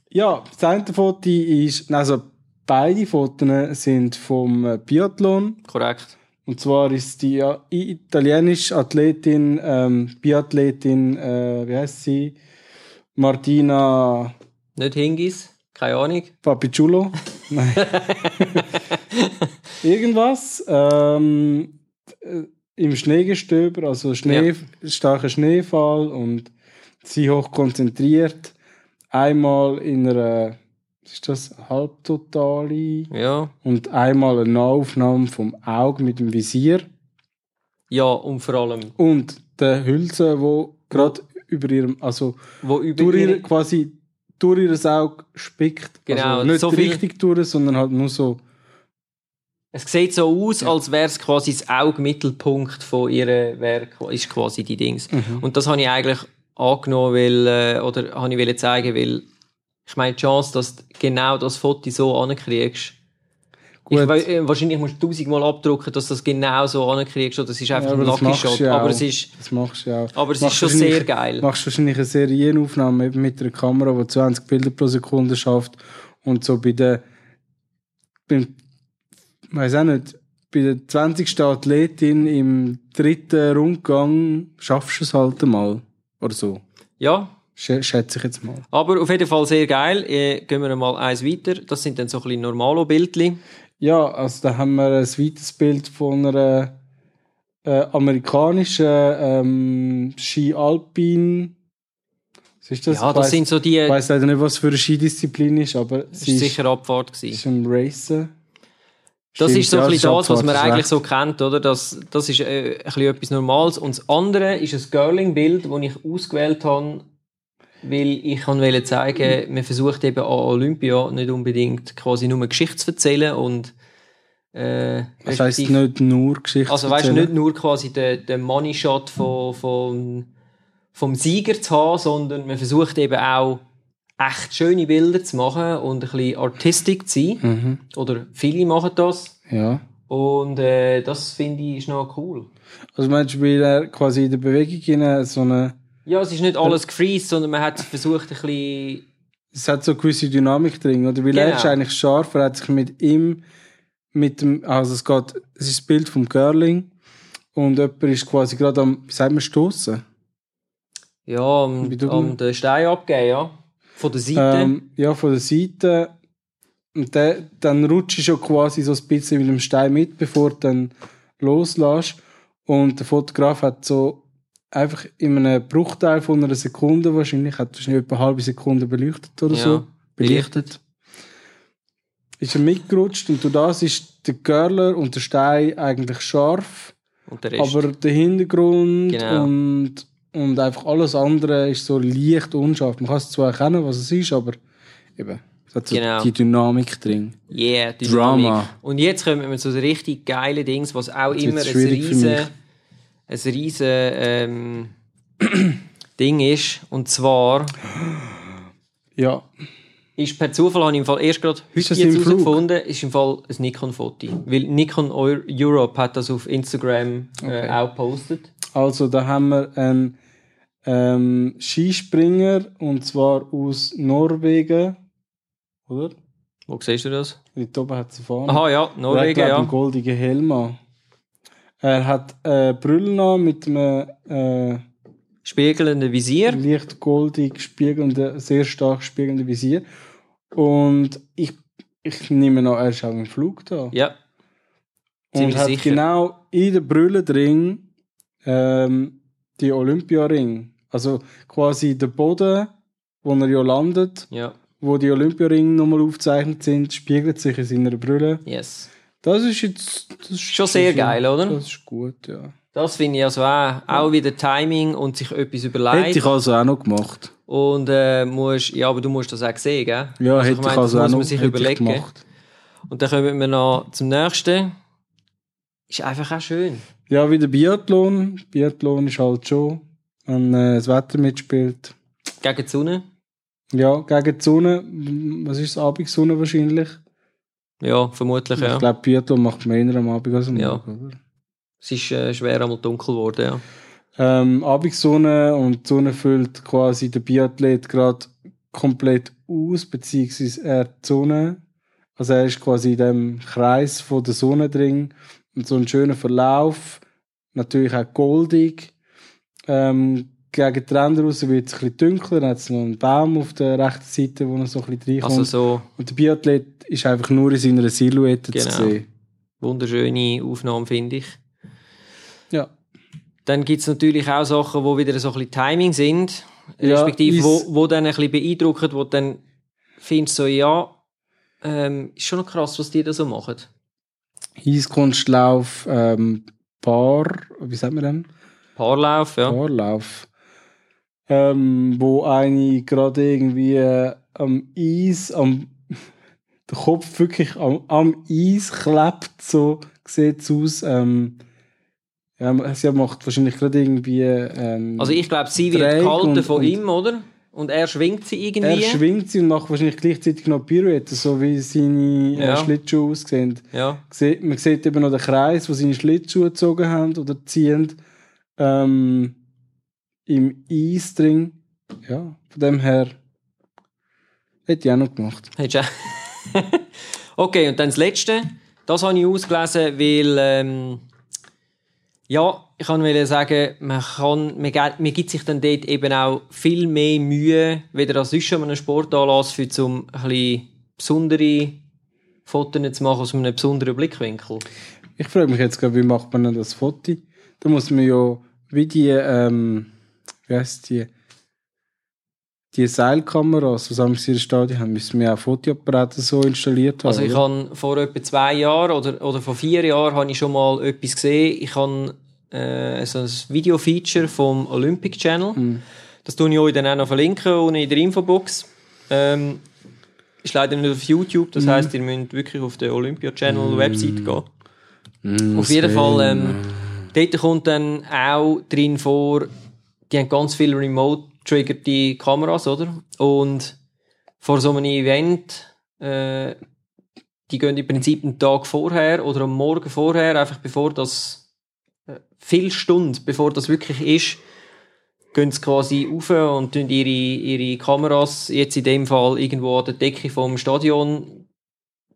[SPEAKER 2] ja, das eine Foto ist, also beide Fotos sind vom äh, Biathlon.
[SPEAKER 1] Korrekt.
[SPEAKER 2] Und zwar ist die italienische Athletin, ähm, Biathletin, äh, wie heißt sie? Martina
[SPEAKER 1] Nicht Hingis, keine Ahnung.
[SPEAKER 2] Papicciulo. Nein. Irgendwas. Ähm, äh, Im Schneegestöber, also Schnee, starker Schneefall und sie hoch konzentriert. Einmal in einer, ist das, Halbtotale
[SPEAKER 1] Ja.
[SPEAKER 2] und einmal eine Nahaufnahme vom Auge mit dem Visier
[SPEAKER 1] Ja, und vor allem,
[SPEAKER 2] und der Hülse, wo gerade über ihrem, also
[SPEAKER 1] wo über
[SPEAKER 2] durch
[SPEAKER 1] ihre-
[SPEAKER 2] ihr, quasi durch ihr Auge spickt.
[SPEAKER 1] Genau,
[SPEAKER 2] also nicht
[SPEAKER 1] so
[SPEAKER 2] richtig durch, sondern halt nur so.
[SPEAKER 1] Es sieht so aus, als wäre es quasi das Augmittelpunkt von ihrem Werk, ist quasi die Dings. Und das habe ich eigentlich angenommen, weil, äh, oder habe ich wollte zeigen, weil ich meine, die Chance, dass du genau das Foto so ankriegst, ich äh, wahrscheinlich musst du tausendmal abdrucken, dass du das genau so ankriegst, oder es ist einfach
[SPEAKER 2] Ja,
[SPEAKER 1] ein
[SPEAKER 2] das
[SPEAKER 1] Lucky Shot.
[SPEAKER 2] du ja
[SPEAKER 1] aber es ist,
[SPEAKER 2] Das machst du ja auch.
[SPEAKER 1] aber es ist
[SPEAKER 2] Machst
[SPEAKER 1] schon
[SPEAKER 2] wahrscheinlich-
[SPEAKER 1] sehr geil.
[SPEAKER 2] machst wahrscheinlich eine Serienaufnahme eben mit einer Kamera, die 20 Bilder pro Sekunde schafft und so bei der, beim, weiß auch nicht, bei der 20. Athletin im dritten Rundgang schaffst du es halt einmal. Oder so.
[SPEAKER 1] Ja,
[SPEAKER 2] Sch schätze ich jetzt mal.
[SPEAKER 1] aber auf jeden Fall sehr geil. Äh, gehen wir mal eins weiter. Das sind dann so ein bisschen Normalo-Bildchen.
[SPEAKER 2] Ja, also da haben wir ein weiteres Bild von einer äh, amerikanischen ähm, Ski-Alpin. Was ist das?
[SPEAKER 1] Ja, das
[SPEAKER 2] weiss-
[SPEAKER 1] sind so die,
[SPEAKER 2] Ich weiß leider nicht, was für eine Skidisziplin ist, aber
[SPEAKER 1] ist
[SPEAKER 2] ist,
[SPEAKER 1] sicher Abfahrt gewesen.
[SPEAKER 2] ist im Racen.
[SPEAKER 1] Das
[SPEAKER 2] Stimmt,
[SPEAKER 1] ist so
[SPEAKER 2] ja,
[SPEAKER 1] ein bisschen das, was man eigentlich
[SPEAKER 2] recht.
[SPEAKER 1] so kennt, oder? Das, das ist äh, ein bisschen etwas Normales. Und das andere ist ein Girling-Bild, das ich ausgewählt habe, weil ich wollte zeigen, man versucht eben an Olympia nicht unbedingt quasi nur Geschichte zu erzählen und äh,
[SPEAKER 2] Das heisst nicht nur Geschichte
[SPEAKER 1] also weißt
[SPEAKER 2] erzählen.
[SPEAKER 1] nicht nur quasi den, den Money Shot von, von, vom Sieger zu haben, sondern man versucht eben auch echt schöne Bilder zu machen und ein bisschen artistic zu sein.
[SPEAKER 2] Mhm.
[SPEAKER 1] Oder viele machen das.
[SPEAKER 2] Ja.
[SPEAKER 1] Und äh, das finde ich ist noch cool.
[SPEAKER 2] Also meinst du, weil er quasi in der Bewegung in so eine,
[SPEAKER 1] Ja, es ist nicht alles gefreezed, sondern man hat versucht ein bisschen...
[SPEAKER 2] es hat so eine gewisse Dynamik drin, oder? Weil er
[SPEAKER 1] Genau.
[SPEAKER 2] ist eigentlich scharf, er hat sich mit ihm mit dem, also es geht, es ist das Bild vom Curling und jemand ist quasi gerade am, wie sagt man, stoßen.
[SPEAKER 1] Ja,
[SPEAKER 2] Wie du-
[SPEAKER 1] um den Stein abgeben, ja. Von der Seite.
[SPEAKER 2] Ähm, ja, von der Seite. Und der, dann rutscht du schon quasi so ein bisschen mit dem Stein mit, bevor du dann loslässt. Und der Fotograf hat so einfach in einem Bruchteil von einer Sekunde wahrscheinlich, hat wahrscheinlich etwa eine halbe Sekunde beleuchtet oder
[SPEAKER 1] Ja,
[SPEAKER 2] so.
[SPEAKER 1] belichtet.
[SPEAKER 2] Ist er mitgerutscht und durch das ist der Curler und der Stein eigentlich scharf.
[SPEAKER 1] und der Rest.
[SPEAKER 2] Aber der Hintergrund
[SPEAKER 1] Genau.
[SPEAKER 2] und, und einfach alles andere ist so leicht unscharf. Man kann es zwar erkennen, was es ist, aber eben, es hat so
[SPEAKER 1] Genau.
[SPEAKER 2] die Dynamik drin.
[SPEAKER 1] Yeah, Dynamik.
[SPEAKER 2] Drama.
[SPEAKER 1] Und jetzt kommen wir zu den richtig geilen Dings, was auch
[SPEAKER 2] Jetzt
[SPEAKER 1] immer ein riesen, ein riesen ähm, Ding ist. Und zwar
[SPEAKER 2] Ja,
[SPEAKER 1] ist per Zufall, habe ich im Fall erst gerade heute jetzt herausgefunden, ist im Fall ein Nikon-Foto. Weil Nikon Eu- Europe hat das auf Instagram äh,
[SPEAKER 2] Okay.
[SPEAKER 1] auch gepostet.
[SPEAKER 2] also da haben wir einen ähm, Skispringer und zwar aus Norwegen, oder?
[SPEAKER 1] Wo siehst du das?
[SPEAKER 2] Dort oben hat sie vorne.
[SPEAKER 1] Aha, ja,
[SPEAKER 2] Er hat,
[SPEAKER 1] Norwegen, ja.
[SPEAKER 2] einen goldigen Helm an. Er hat äh, Brüllen an mit einem äh,
[SPEAKER 1] Spiegelnde Visier.
[SPEAKER 2] leicht goldig spiegelnden, sehr stark spiegelnden Visier. Und ich, ich nehme an, er ist auch im Flug da.
[SPEAKER 1] Ja,
[SPEAKER 2] und hat
[SPEAKER 1] sicher.
[SPEAKER 2] genau in der Brille drin ähm, die Olympiaring. Also quasi der Boden, wo er ja landet,
[SPEAKER 1] ja,
[SPEAKER 2] wo die Olympiaringe nochmal aufgezeichnet sind, spiegelt sich in seiner Brille.
[SPEAKER 1] yes.
[SPEAKER 2] Das ist jetzt das ist
[SPEAKER 1] Schon sehr geil, oder?
[SPEAKER 2] Das ist gut, ja.
[SPEAKER 1] Das finde ich also auch, auch wieder Timing und sich etwas überlegt.
[SPEAKER 2] Hätte ich also auch noch gemacht.
[SPEAKER 1] Und äh, musst, ja, aber du musst das auch sehen, gell?
[SPEAKER 2] Ja,
[SPEAKER 1] Also ich
[SPEAKER 2] hätte ich,
[SPEAKER 1] meine, das
[SPEAKER 2] also auch
[SPEAKER 1] muss
[SPEAKER 2] noch
[SPEAKER 1] man sich
[SPEAKER 2] ich
[SPEAKER 1] überlegen.
[SPEAKER 2] gemacht.
[SPEAKER 1] Und dann kommen wir noch zum nächsten. Ist einfach auch schön.
[SPEAKER 2] Ja, wie der Biathlon. Biathlon ist halt schon, wenn äh, das Wetter mitspielt.
[SPEAKER 1] Gegen die Sonne.
[SPEAKER 2] Ja, gegen die Sonne. Was ist das? Abendsonne wahrscheinlich?
[SPEAKER 1] Ja, vermutlich, ja.
[SPEAKER 2] Ich glaube, Biathlon macht man eher am Abend als am
[SPEAKER 1] Ja.
[SPEAKER 2] Morgen, oder?
[SPEAKER 1] Es ist äh, schwer einmal dunkel geworden, ja.
[SPEAKER 2] Ähm, Abendsonne und die Sonne füllt quasi den Biathlet gerade komplett aus, beziehungsweise er die Sonne. Also er ist quasi in dem Kreis von der Sonne drin und so ein schöner Verlauf, natürlich auch goldig. Ähm, gegen die Ränder raus wird es ein bisschen dunkler, dann hat es noch einen Baum auf der rechten Seite, wo noch so ein bisschen reinkommt.
[SPEAKER 1] Also so
[SPEAKER 2] und der Biathlet ist einfach nur in seiner Silhouette
[SPEAKER 1] Genau.
[SPEAKER 2] zu sehen.
[SPEAKER 1] wunderschöne Aufnahmen, finde ich.
[SPEAKER 2] Ja.
[SPEAKER 1] Dann gibt es natürlich auch Sachen, die wieder so ein bisschen Timing sind.
[SPEAKER 2] Ja,
[SPEAKER 1] respektive, wo, wo dann ein bisschen beeindrucken, wo dann findest, so, ja, ähm, ist schon noch krass, was die da so machen.
[SPEAKER 2] Eiskunstlauf, ähm, Paar, wie sagt man denn?
[SPEAKER 1] Paarlauf, ja.
[SPEAKER 2] Paarlauf. Ähm, wo eine gerade irgendwie äh, am Eis, am der Kopf wirklich am, am Eis klebt, so sieht's aus. Ähm, ja, sie macht wahrscheinlich gerade irgendwie. Ähm,
[SPEAKER 1] Also ich glaube, sie wird
[SPEAKER 2] Dreieck
[SPEAKER 1] gehalten
[SPEAKER 2] und-
[SPEAKER 1] von
[SPEAKER 2] und-
[SPEAKER 1] ihm, oder? Und er schwingt sie
[SPEAKER 2] er
[SPEAKER 1] irgendwie.
[SPEAKER 2] schwingt sie und macht wahrscheinlich gleichzeitig noch Pirouette, so wie seine äh,
[SPEAKER 1] Ja.
[SPEAKER 2] Schlittschuhe aussehen.
[SPEAKER 1] ja.
[SPEAKER 2] Man sieht eben noch den Kreis, wo seine Schlittschuhe gezogen haben oder ziehen. Ähm, Im Eis drin. Ja, von dem her hätte ich auch noch gemacht.
[SPEAKER 1] Hättest du auch- okay, und dann das Letzte. Das habe ich ausgelesen, weil, ähm, ja, ich kann sagen, man, kann, man, man gibt sich dann dort eben auch viel mehr Mühe, weder als sonst an einem Sportanlass, für zum ein besondere Fotos zu machen aus einem besonderen Blickwinkel.
[SPEAKER 2] Ich frage mich jetzt gerade, wie macht man denn das Foto? Da muss man ja wie die, ähm, wie heisst die, die Seilkameras, was haben wir in Stadion haben, müssen wir auch Fotoapparate so installiert haben.
[SPEAKER 1] Also ich habe vor etwa zwei Jahren oder, oder vor vier Jahren habe ich schon mal etwas gesehen. Ich habe äh, so ein Video-Feature vom Olympic Channel.
[SPEAKER 2] Hm.
[SPEAKER 1] Das tue ich euch dann auch noch verlinken unten in der Infobox. Ähm, ist leider nicht auf YouTube,
[SPEAKER 2] Hm.
[SPEAKER 1] das heisst, ihr müsst wirklich auf der Olympia Channel Website gehen.
[SPEAKER 2] Mm,
[SPEAKER 1] Auf jeden. Fall, ähm, dort kommt dann auch drin vor, die haben ganz viele remote-triggerte Kameras, oder? Und vor so einem Event, äh, die gehen im Prinzip einen Tag vorher oder am Morgen vorher, einfach bevor das, äh, viele Stunden bevor das wirklich ist, gehen sie quasi rauf und tun ihre, ihre Kameras, jetzt in dem Fall irgendwo an der Decke vom Stadion,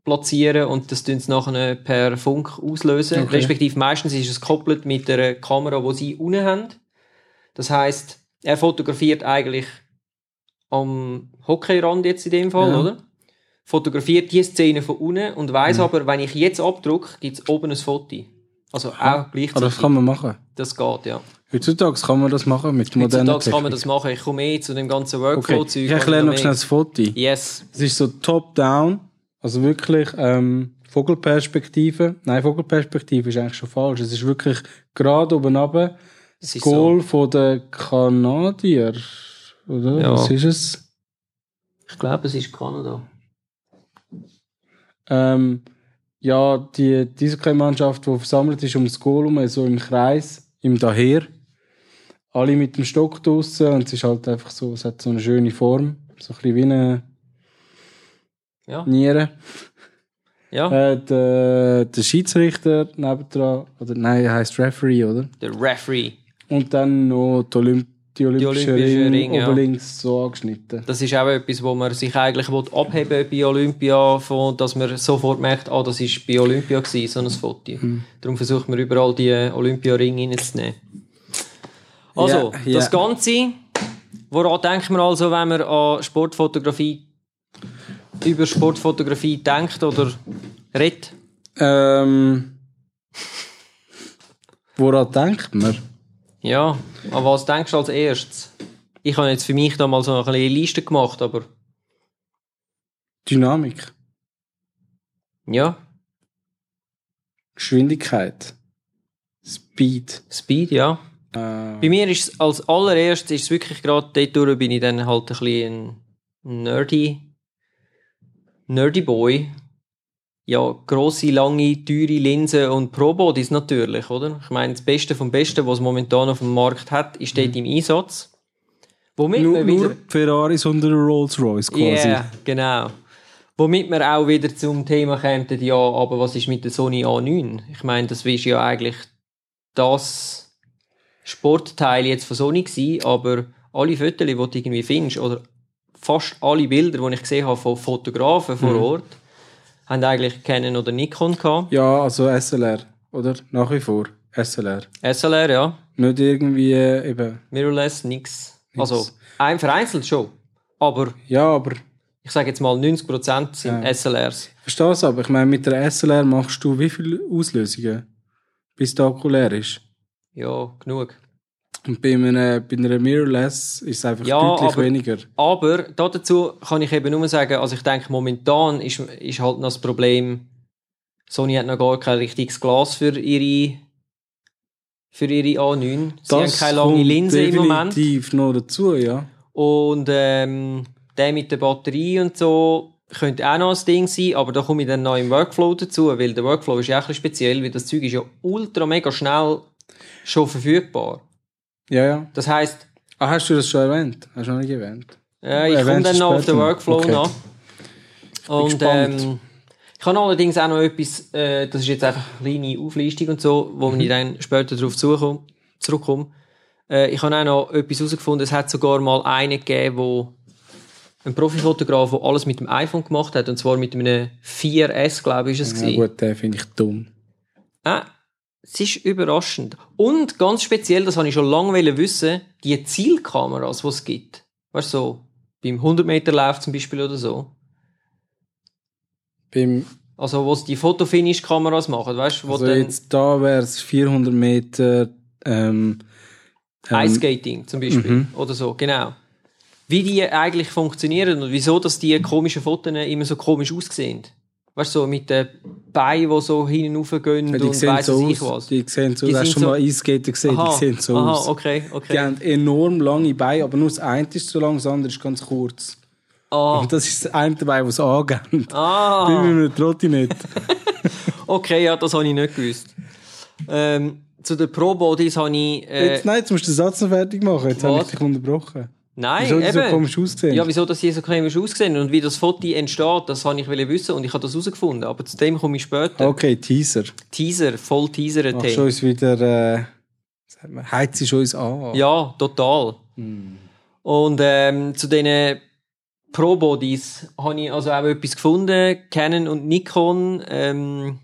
[SPEAKER 1] platzieren und das tun sie nachher per Funk auslösen.
[SPEAKER 2] Okay.
[SPEAKER 1] Respektive meistens ist es gekoppelt mit der Kamera, die sie unten haben. Das heißt, er fotografiert eigentlich am Hockeyrand jetzt in dem Fall,
[SPEAKER 2] Ja.
[SPEAKER 1] oder? Fotografiert die Szene von unten und weiß
[SPEAKER 2] Mhm.
[SPEAKER 1] aber, wenn ich jetzt abdrucke, gibt es oben ein Foto. Also auch
[SPEAKER 2] Ah,
[SPEAKER 1] gleichzeitig.
[SPEAKER 2] das kann man machen.
[SPEAKER 1] Das geht, ja.
[SPEAKER 2] Heutzutage kann man das machen mit modernen
[SPEAKER 1] Heutzutage kann man
[SPEAKER 2] Technik.
[SPEAKER 1] das machen. Ich komme eh zu dem ganzen
[SPEAKER 2] Okay,
[SPEAKER 1] Workflow-Zeug.
[SPEAKER 2] ich erkläre noch schnell das Foto.
[SPEAKER 1] Yes.
[SPEAKER 2] Es ist so top-down, also wirklich ähm, Vogelperspektive. Nein, Vogelperspektive ist eigentlich schon falsch. Es ist wirklich gerade oben runter. Das Goal von den Kanadier. Oder?
[SPEAKER 1] Ja.
[SPEAKER 2] Was ist es?
[SPEAKER 1] Ich glaube, es ist Kanada.
[SPEAKER 2] Ähm, ja, die, diese kleine Mannschaft, die versammelt ist um das Goal herum, so im Kreis, im Daher. Alle mit dem Stock draussen und es ist halt einfach so, es hat so eine schöne Form. So ein bisschen wie eine
[SPEAKER 1] Ja.
[SPEAKER 2] Niere.
[SPEAKER 1] Ja.
[SPEAKER 2] Äh, der, der Schiedsrichter nebendran, oder nein, er heisst Referee, oder?
[SPEAKER 1] Der Referee.
[SPEAKER 2] Und dann noch die, Olymp die Olympischen
[SPEAKER 1] Olympischen Ringe ja.
[SPEAKER 2] oben links so angeschnitten.
[SPEAKER 1] Das ist auch etwas, wo man sich eigentlich will abheben bei Olympia, von, dass man sofort merkt, ah, das ist bei Olympia gewesen, so ein Foto.
[SPEAKER 2] Mhm.
[SPEAKER 1] Darum versucht man überall die Olympia-Ringe reinzunehmen. Also,
[SPEAKER 2] Ja, ja.
[SPEAKER 1] das Ganze, woran denkt man also, wenn man an Sportfotografie, über Sportfotografie denkt oder redet?
[SPEAKER 2] Ähm, woran denkt man?
[SPEAKER 1] Ja, an was denkst du als erstes? Ich habe jetzt für mich da mal so eine kleine Liste gemacht, aber
[SPEAKER 2] Dynamik,
[SPEAKER 1] ja,
[SPEAKER 2] Geschwindigkeit, Speed.
[SPEAKER 1] Speed, ja.
[SPEAKER 2] Äh,
[SPEAKER 1] Bei mir ist es als allererstes ist es wirklich gerade dort durch bin ich dann halt ein bisschen ein nerdy, nerdy Boy. Ja, grosse, lange, teure Linsen und Pro-Bodies natürlich, oder? Ich meine, das Beste vom Besten, was es momentan auf dem Markt hat, ist dort im Einsatz. Womit
[SPEAKER 2] nur,
[SPEAKER 1] man wieder...
[SPEAKER 2] nur Ferraris und der Rolls Royce quasi.
[SPEAKER 1] Ja, genau. Womit wir auch wieder zum Thema kämen, ja, aber was ist mit der Sony A9? Ich meine, das war ja eigentlich das Sportteil jetzt von Sony gewesen, aber alle Fotos, die du irgendwie findest, oder fast alle Bilder, die ich gesehen habe von Fotografen
[SPEAKER 2] Mhm.
[SPEAKER 1] vor Ort, haben eigentlich Canon oder Nikon gehabt.
[SPEAKER 2] Ja, also SLR, oder? Nach wie vor. SLR.
[SPEAKER 1] SLR, ja.
[SPEAKER 2] Nicht irgendwie äh, eben.
[SPEAKER 1] Mirrorless, nix. Also, ein vereinzelt schon. Aber
[SPEAKER 2] Ja, aber
[SPEAKER 1] ich sage jetzt mal, 90% sind
[SPEAKER 2] Ja.
[SPEAKER 1] SLRs.
[SPEAKER 2] verstehst du aber? Ich meine, mit der SLR machst du wie viele Auslösungen, bis der Akku leer ist.
[SPEAKER 1] Ja, genug.
[SPEAKER 2] Und bei einer, bei einer Mirrorless ist es einfach
[SPEAKER 1] Ja,
[SPEAKER 2] deutlich
[SPEAKER 1] aber-
[SPEAKER 2] weniger.
[SPEAKER 1] Aber da dazu kann ich eben nur sagen, also ich denke, momentan ist, ist halt noch das Problem, Sony hat noch gar kein richtiges Glas für ihre, für ihre A9. Sie haben keine lange Linse im Moment.
[SPEAKER 2] definitiv noch dazu, ja.
[SPEAKER 1] Und ähm, der mit der Batterie und so könnte auch noch ein Ding sein, aber da komme ich dann noch im Workflow dazu, weil der Workflow ist ja auch ein bisschen speziell, weil das Zeug ist ja ultra mega schnell schon verfügbar.
[SPEAKER 2] Ja, ja.
[SPEAKER 1] Das heisst,
[SPEAKER 2] Ah, hast du das schon erwähnt? Hast du noch nicht erwähnt?
[SPEAKER 1] Ja, ich komme
[SPEAKER 2] Erwähnst
[SPEAKER 1] dann noch auf den
[SPEAKER 2] noch?
[SPEAKER 1] Workflow
[SPEAKER 2] Okay.
[SPEAKER 1] nach. Und ähm, ich habe allerdings auch noch etwas, äh, das ist jetzt einfach eine kleine Auflistung und so, wo
[SPEAKER 2] Mhm.
[SPEAKER 1] ich dann später darauf zurückkomme. Äh, ich habe auch noch etwas herausgefunden, es hat sogar mal einen gegeben, wo ein Profifotograf, der alles mit dem iPhone gemacht hat, und zwar mit einem 4S, glaube ich, ist es
[SPEAKER 2] Ja,
[SPEAKER 1] gewesen.
[SPEAKER 2] gut, den finde ich dumm.
[SPEAKER 1] Ah, es ist überraschend. Und ganz speziell, das habe ich schon lange wissen, die Zielkameras, die es gibt. Weißt du, so, beim 100-Meter-Lauf zum Beispiel oder so.
[SPEAKER 2] Beim,
[SPEAKER 1] Also, wo die Fotofinish-Kameras machen, weißt du,
[SPEAKER 2] also
[SPEAKER 1] dann
[SPEAKER 2] jetzt da wäre es 400 Meter ähm, ähm,
[SPEAKER 1] Ice Skating zum Beispiel
[SPEAKER 2] Mhm.
[SPEAKER 1] oder so, genau. Wie die eigentlich funktionieren und wieso, dass die komischen Fotos immer so komisch aussehen. Weißt du, so mit den Beinen, die so hinaufgehen
[SPEAKER 2] ja, die
[SPEAKER 1] und weiss
[SPEAKER 2] so
[SPEAKER 1] ich
[SPEAKER 2] aus.
[SPEAKER 1] was.
[SPEAKER 2] Die sehen so,
[SPEAKER 1] Die
[SPEAKER 2] du hast schon
[SPEAKER 1] so-
[SPEAKER 2] mal Eisskater gesehen, die sehen so
[SPEAKER 1] aha,
[SPEAKER 2] aus.
[SPEAKER 1] okay,
[SPEAKER 2] Die
[SPEAKER 1] okay.
[SPEAKER 2] haben enorm lange Beine, aber nur das eine ist so lang, das andere ist ganz kurz.
[SPEAKER 1] Ah,
[SPEAKER 2] Und das ist das eine Bein, das angeht. Wie mit
[SPEAKER 1] ah,
[SPEAKER 2] einem Trottinett.
[SPEAKER 1] okay, ja, das habe ich nicht gewusst. Ähm, zu den Pro-Bodies habe ich... Äh,
[SPEAKER 2] Jetzt, nein, jetzt musst du den Satz noch fertig machen. Jetzt habe ich dich unterbrochen.
[SPEAKER 1] Nein,
[SPEAKER 2] Wieso die so
[SPEAKER 1] eben.
[SPEAKER 2] komisch aussehen?
[SPEAKER 1] Ja, wieso das hier so komisch aussehen und wie das Foto entsteht, das habe ich wissen und ich habe das herausgefunden. Aber zu dem komme ich später.
[SPEAKER 2] Okay, Teaser.
[SPEAKER 1] Teaser, voll teasern
[SPEAKER 2] Machst du
[SPEAKER 1] Thema.
[SPEAKER 2] uns wieder, äh, heizt du uns an?
[SPEAKER 1] Ja, total. Und ähm, zu diesen Pro-Bodies habe ich also auch etwas gefunden. Canon und Nikon ähm,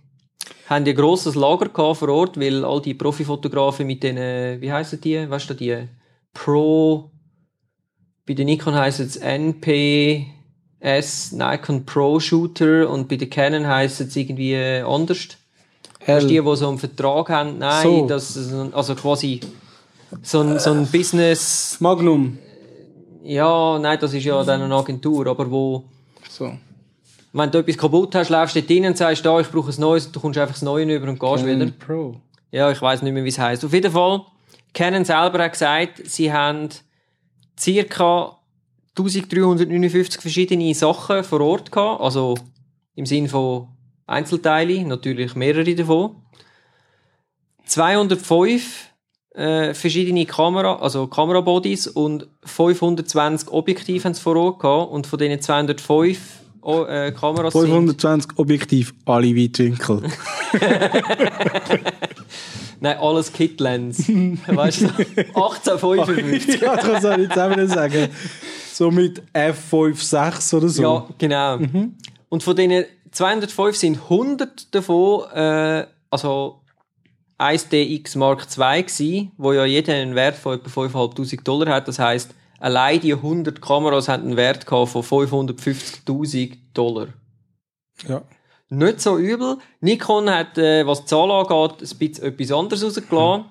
[SPEAKER 1] haben ein grosses Lager vor Ort, weil all die Profifotografen mit denen, wie heissen die, weißt du, die Pro, bei den Nikon heisst es NPS, Nikon Pro Shooter und bei den Canon heisst es irgendwie anders. Weißt du, die, die so einen Vertrag haben? Nein,
[SPEAKER 2] So.
[SPEAKER 1] das also quasi so ein, so ein Business,
[SPEAKER 2] Magnum.
[SPEAKER 1] ja, nein, das ist ja dann eine Agentur, aber wo,
[SPEAKER 2] So.
[SPEAKER 1] wenn du etwas kaputt hast, läufst du dort rein und sagst, da, ich brauche ein neues, du kommst einfach das Neue über und gehst wieder.
[SPEAKER 2] Canon Pro.
[SPEAKER 1] Ja, ich weiß nicht mehr, wie es heißt. Auf jeden Fall, Canon selber hat gesagt, sie haben circa 1359 verschiedene Sachen vor Ort gehabt, also im Sinn von Einzelteile, natürlich mehrere davon. 205 äh, verschiedene Kamera, also Kamerabodies und 520 Objektive vor Ort gehabt und von diesen 205 oh, äh, Kameras sind
[SPEAKER 2] 520 Objektiv, alle Weitwinkel.
[SPEAKER 1] Nein, alles Kitlens. weißt du? 1855.
[SPEAKER 2] ja, das kann ich auch wieder sagen. So mit F56 oder so.
[SPEAKER 1] Ja, genau. Und von diesen 205 sind 100 davon, äh, also 1DX Mark II gsi, wo ja jeder einen Wert von etwa 5'500 Dollar hat. Das heisst, allein die 100 Kameras haben einen Wert von 550.000 Dollar.
[SPEAKER 2] ja.
[SPEAKER 1] Nicht so übel. Nikon hat, äh, was die Zahl angeht, ein bisschen etwas anderes rausgelassen.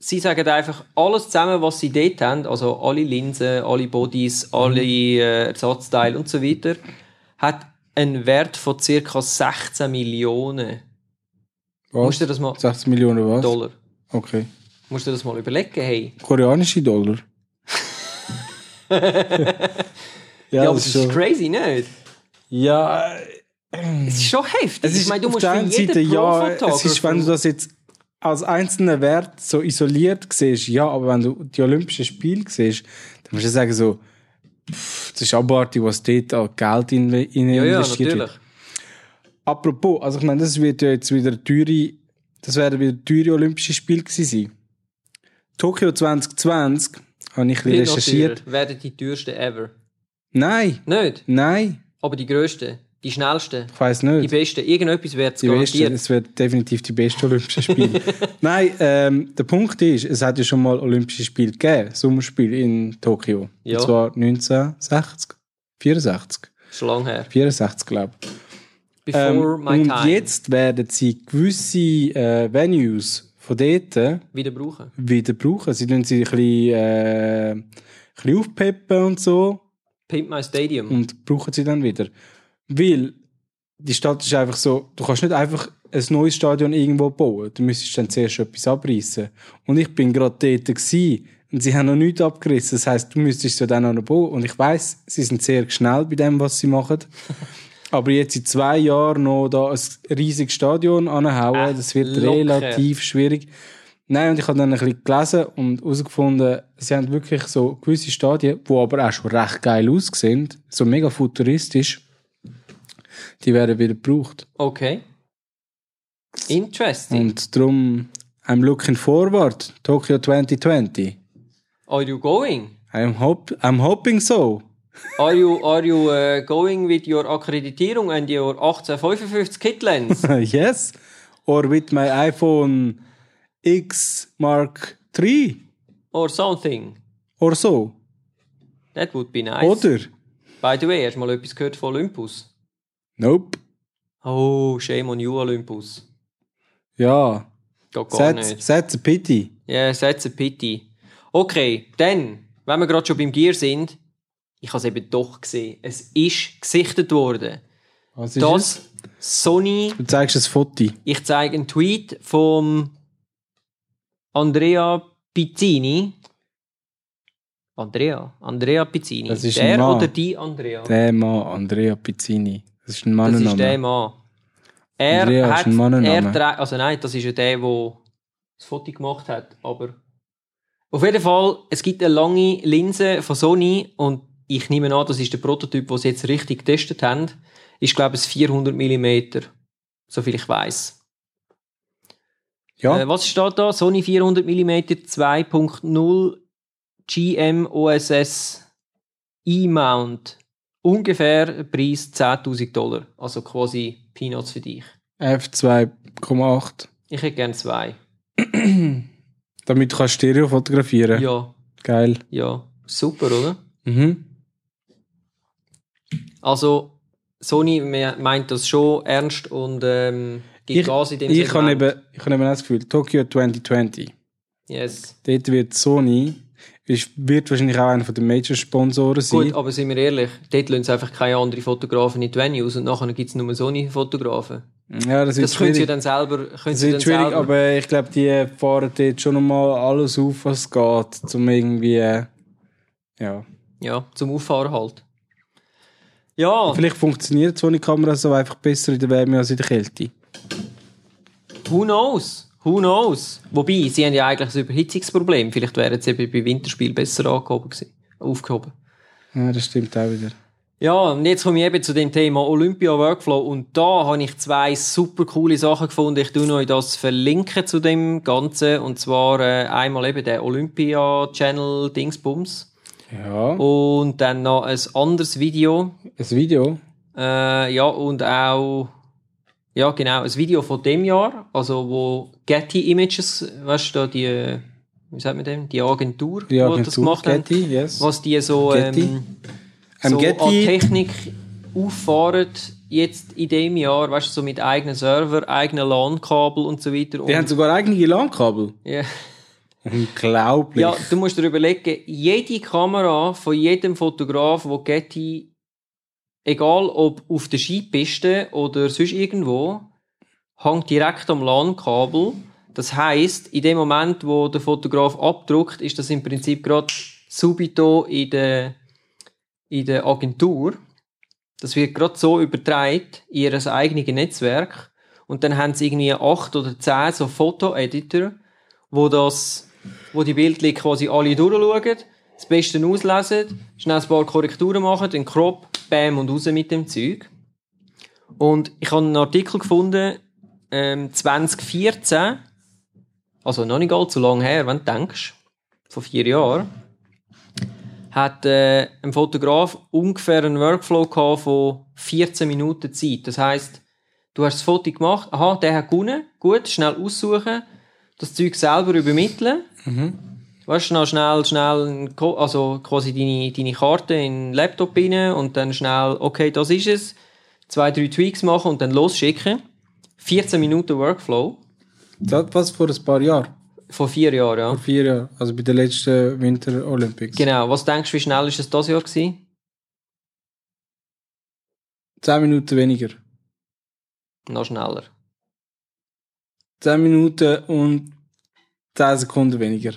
[SPEAKER 1] Sie sagen einfach, alles zusammen, was sie dort haben, also alle Linsen, alle Bodies, alle äh, Ersatzteile und so weiter, hat einen Wert von ca. 16 Millionen
[SPEAKER 2] Was?
[SPEAKER 1] Musst du das mal
[SPEAKER 2] 60 Millionen was?
[SPEAKER 1] Dollar.
[SPEAKER 2] Okay.
[SPEAKER 1] Musst du das mal überlegen, hey.
[SPEAKER 2] Koreanische Dollar.
[SPEAKER 1] Ja, aber
[SPEAKER 2] das
[SPEAKER 1] das ist crazy, nicht?
[SPEAKER 2] Ja,
[SPEAKER 1] Es ist schon heftig.
[SPEAKER 2] es ist
[SPEAKER 1] ich meine, du
[SPEAKER 2] auf
[SPEAKER 1] musst
[SPEAKER 2] der
[SPEAKER 1] für
[SPEAKER 2] Seite ja, es ist, wenn du das jetzt als einzelnen Wert so isoliert siehst, ja, aber wenn du die Olympischen Spiele siehst, dann musst du sagen so, pff, das ist abartig, was dort an Geld in, in
[SPEAKER 1] Ja, ja,
[SPEAKER 2] investiert
[SPEAKER 1] natürlich.
[SPEAKER 2] wird. Apropos, also ich meine, das wird ja jetzt wieder teure, das werden wieder teure Olympische Spiele gewesen sein. Tokio 2020 habe ich ein bisschen recherchiert.
[SPEAKER 1] teurer. Werden die teuersten ever.
[SPEAKER 2] Nein,
[SPEAKER 1] Nicht,
[SPEAKER 2] nein,
[SPEAKER 1] aber die grössten, die schnellsten,
[SPEAKER 2] ich weiß
[SPEAKER 1] die
[SPEAKER 2] nicht.
[SPEAKER 1] besten. Irgendetwas wird es
[SPEAKER 2] Die
[SPEAKER 1] garantiert.
[SPEAKER 2] es wird definitiv die besten Olympischen Spiele. Nein, ähm, der Punkt ist, es hat ja schon mal Olympische Spiele gegeben, Sommerspiele in Tokio.
[SPEAKER 1] Ja.
[SPEAKER 2] Und zwar 1960, 64,
[SPEAKER 1] Schon lange her.
[SPEAKER 2] 64 glaube ich.
[SPEAKER 1] Before
[SPEAKER 2] Ähm,
[SPEAKER 1] my
[SPEAKER 2] und
[SPEAKER 1] time.
[SPEAKER 2] jetzt werden sie gewisse äh, Venues von dort
[SPEAKER 1] Wieder brauchen.
[SPEAKER 2] wieder brauchen. Sie tun sie ein bisschen, äh, ein bisschen aufpeppen und so
[SPEAKER 1] Pimp My Stadium.
[SPEAKER 2] und brauchen sie dann wieder. Weil die Stadt ist einfach so, du kannst nicht einfach ein neues Stadion irgendwo bauen. Du müsstest dann zuerst etwas abreißen. Und ich bin gerade dort gewesen, und sie haben noch nichts abgerissen. Das heisst, du müsstest es ja dann auch noch bauen. Und ich weiß, sie sind sehr schnell bei dem, was sie machen. Aber jetzt in zwei Jahren noch da ein riesiges Stadion anhauen,
[SPEAKER 1] Äh,
[SPEAKER 2] das wird
[SPEAKER 1] locker.
[SPEAKER 2] relativ schwierig. Nein, und ich habe dann ein bisschen gelesen und herausgefunden, sie haben wirklich so gewisse Stadien, die aber auch schon recht geil aussehen, so mega futuristisch, die werden wieder gebraucht.
[SPEAKER 1] Okay. Interesting.
[SPEAKER 2] Und darum, I'm looking forward, Tokyo 2020.
[SPEAKER 1] Are you going?
[SPEAKER 2] I'm, hop I'm hoping so.
[SPEAKER 1] Are you, are you uh, going with your Akkreditierung and your 1855 kit lens?
[SPEAKER 2] yes. Or with my iPhone X Mark III
[SPEAKER 1] or something?
[SPEAKER 2] or so.
[SPEAKER 1] That would be nice.
[SPEAKER 2] Oder?
[SPEAKER 1] By the way, hast du mal etwas gehört von Olympus?
[SPEAKER 2] Nope.
[SPEAKER 1] Oh, shame on you, Olympus.
[SPEAKER 2] Ja.
[SPEAKER 1] Geht gar
[SPEAKER 2] That's,
[SPEAKER 1] nicht.
[SPEAKER 2] that's a pity.
[SPEAKER 1] Ja, yeah, that's a pity. Okay, dann, wenn wir gerade schon beim Gear sind, ich habe es eben doch gesehen. Es ist gesichtet worden.
[SPEAKER 2] Was ist
[SPEAKER 1] Das
[SPEAKER 2] es?
[SPEAKER 1] Sony,
[SPEAKER 2] Du zeigst ein Foto.
[SPEAKER 1] ich zeige einen Tweet vom Andrea Pizzini. Andrea, Andrea Pizzini.
[SPEAKER 2] Das ist
[SPEAKER 1] der
[SPEAKER 2] Mann.
[SPEAKER 1] oder die Andrea?
[SPEAKER 2] Der Mann, Andrea Pizzini. Das ist ein
[SPEAKER 1] Das ist der. Mann. Er
[SPEAKER 2] Andrea ist
[SPEAKER 1] hat,
[SPEAKER 2] ein Mannenname.
[SPEAKER 1] er also nein, das ist ja der, der das Foto gemacht hat, aber auf jeden Fall, es gibt eine lange Linse von Sony und ich nehme an, das ist der Prototyp, den sie jetzt richtig getestet haben, ist glaube ich 400 mm, soviel ich weiß.
[SPEAKER 2] Ja,
[SPEAKER 1] Äh, was steht da? Sony 400 mm 2.0 GM OSS E-Mount ungefähr Preis 10.000 Dollar. Also quasi Peanuts für dich.
[SPEAKER 2] F2,8.
[SPEAKER 1] Ich hätte gerne zwei.
[SPEAKER 2] Damit du kannst Stereo fotografieren.
[SPEAKER 1] Ja,
[SPEAKER 2] Geil.
[SPEAKER 1] ja. Super, oder?
[SPEAKER 2] Mhm.
[SPEAKER 1] Also, Sony me- meint das schon ernst und ähm, gibt
[SPEAKER 2] Ich,
[SPEAKER 1] Gas in dem
[SPEAKER 2] ich habe eben, ich habe eben auch das Gefühl, Tokyo 2020,
[SPEAKER 1] Yes.
[SPEAKER 2] dort wird Sony, ist, wird wahrscheinlich auch einer den Major-Sponsoren sein.
[SPEAKER 1] Gut, aber sind wir ehrlich, dort lassen sie einfach keine anderen Fotografen in die Venues und nachher gibt es nur Sony-Fotografen.
[SPEAKER 2] ja, das
[SPEAKER 1] Das können sie dann selber, können
[SPEAKER 2] Das
[SPEAKER 1] sie dann
[SPEAKER 2] wird schwierig,
[SPEAKER 1] selber.
[SPEAKER 2] aber ich glaube, die fahren dort schon nochmal alles auf, was geht, um irgendwie, äh, ja.
[SPEAKER 1] Ja, zum Auffahren halt. Ja,
[SPEAKER 2] Vielleicht funktioniert Sony Kamera so einfach besser in der Wärme als in der Kälte.
[SPEAKER 1] who knows? Who knows? Wobei, sie haben ja eigentlich ein Überhitzungsproblem. Vielleicht wären sie bei Winterspiel besser angehoben gewesen, aufgehoben.
[SPEAKER 2] Ja, das stimmt auch wieder.
[SPEAKER 1] Ja, und jetzt komme ich eben zu dem Thema Olympia Workflow und da habe ich zwei super coole Sachen gefunden. Ich tue euch das verlinken zu dem Ganzen und zwar äh, einmal eben der Olympia Channel Dingsbums
[SPEAKER 2] Ja,
[SPEAKER 1] und dann noch ein anderes Video.
[SPEAKER 2] ein Video.
[SPEAKER 1] Äh, ja, und auch, ja, genau, ein Video von dem Jahr, also wo Getty Images, weißt du, da die, wie sagt man dem, die Agentur,
[SPEAKER 2] Die
[SPEAKER 1] die das
[SPEAKER 2] Agentur
[SPEAKER 1] gemacht haben,
[SPEAKER 2] Getty, yes.
[SPEAKER 1] was die so, ähm,
[SPEAKER 2] Ähm,
[SPEAKER 1] so
[SPEAKER 2] Getty-
[SPEAKER 1] an Technik auffahren jetzt in dem Jahr, weißt du, so mit eigenen Server, eigenen LAN-Kabel und so weiter.
[SPEAKER 2] Die haben
[SPEAKER 1] Und,
[SPEAKER 2] sogar eigene LAN-Kabel.
[SPEAKER 1] ja.
[SPEAKER 2] Unglaublich.
[SPEAKER 1] ja, du musst dir überlegen, jede Kamera von jedem Fotograf, wo Getty, egal ob auf der Skipiste oder sonst irgendwo, hängt direkt am LAN-Kabel. Das heißt, in dem Moment, wo der Fotograf abdruckt, ist das im Prinzip gerade subito in der, in der Agentur. Das wird gerade so übertragen in ihr eigenes Netzwerk. Und dann haben sie irgendwie acht oder zehn so Foto-Editor, wo das, wo die Bildchen quasi alle durchschauen, das Beste auslesen, schnell ein paar Korrekturen machen, den Crop, bam und raus mit dem Zeug. Und ich habe einen Artikel gefunden, ähm, 2014, also noch nicht allzu lange her, wenn du denkst, vor vier Jahren, hat äh, ein Fotograf ungefähr einen Workflow gehabt von 14 Minuten Zeit. Das heißt, du hast das Foto gemacht, aha, der hat gewonnen, gut, schnell aussuchen, das Zeug selber übermitteln. Weißt du, noch schnell, schnell, also quasi deine, deine Karte in den Laptop rein und dann schnell, okay, das ist es, zwei, drei Tweaks machen und dann losschicken. 14 Minuten Workflow
[SPEAKER 2] Das was vor ein paar Jahren.
[SPEAKER 1] vor vier Jahren, ja.
[SPEAKER 2] Vor vier Jahren. Also bei den letzten Winter Olympics.
[SPEAKER 1] Genau. Was denkst du, wie schnell ist es das Jahr gewesen?
[SPEAKER 2] Zehn Minuten weniger.
[SPEAKER 1] Noch schneller.
[SPEAKER 2] Zehn Minuten und zehn Sekunden weniger.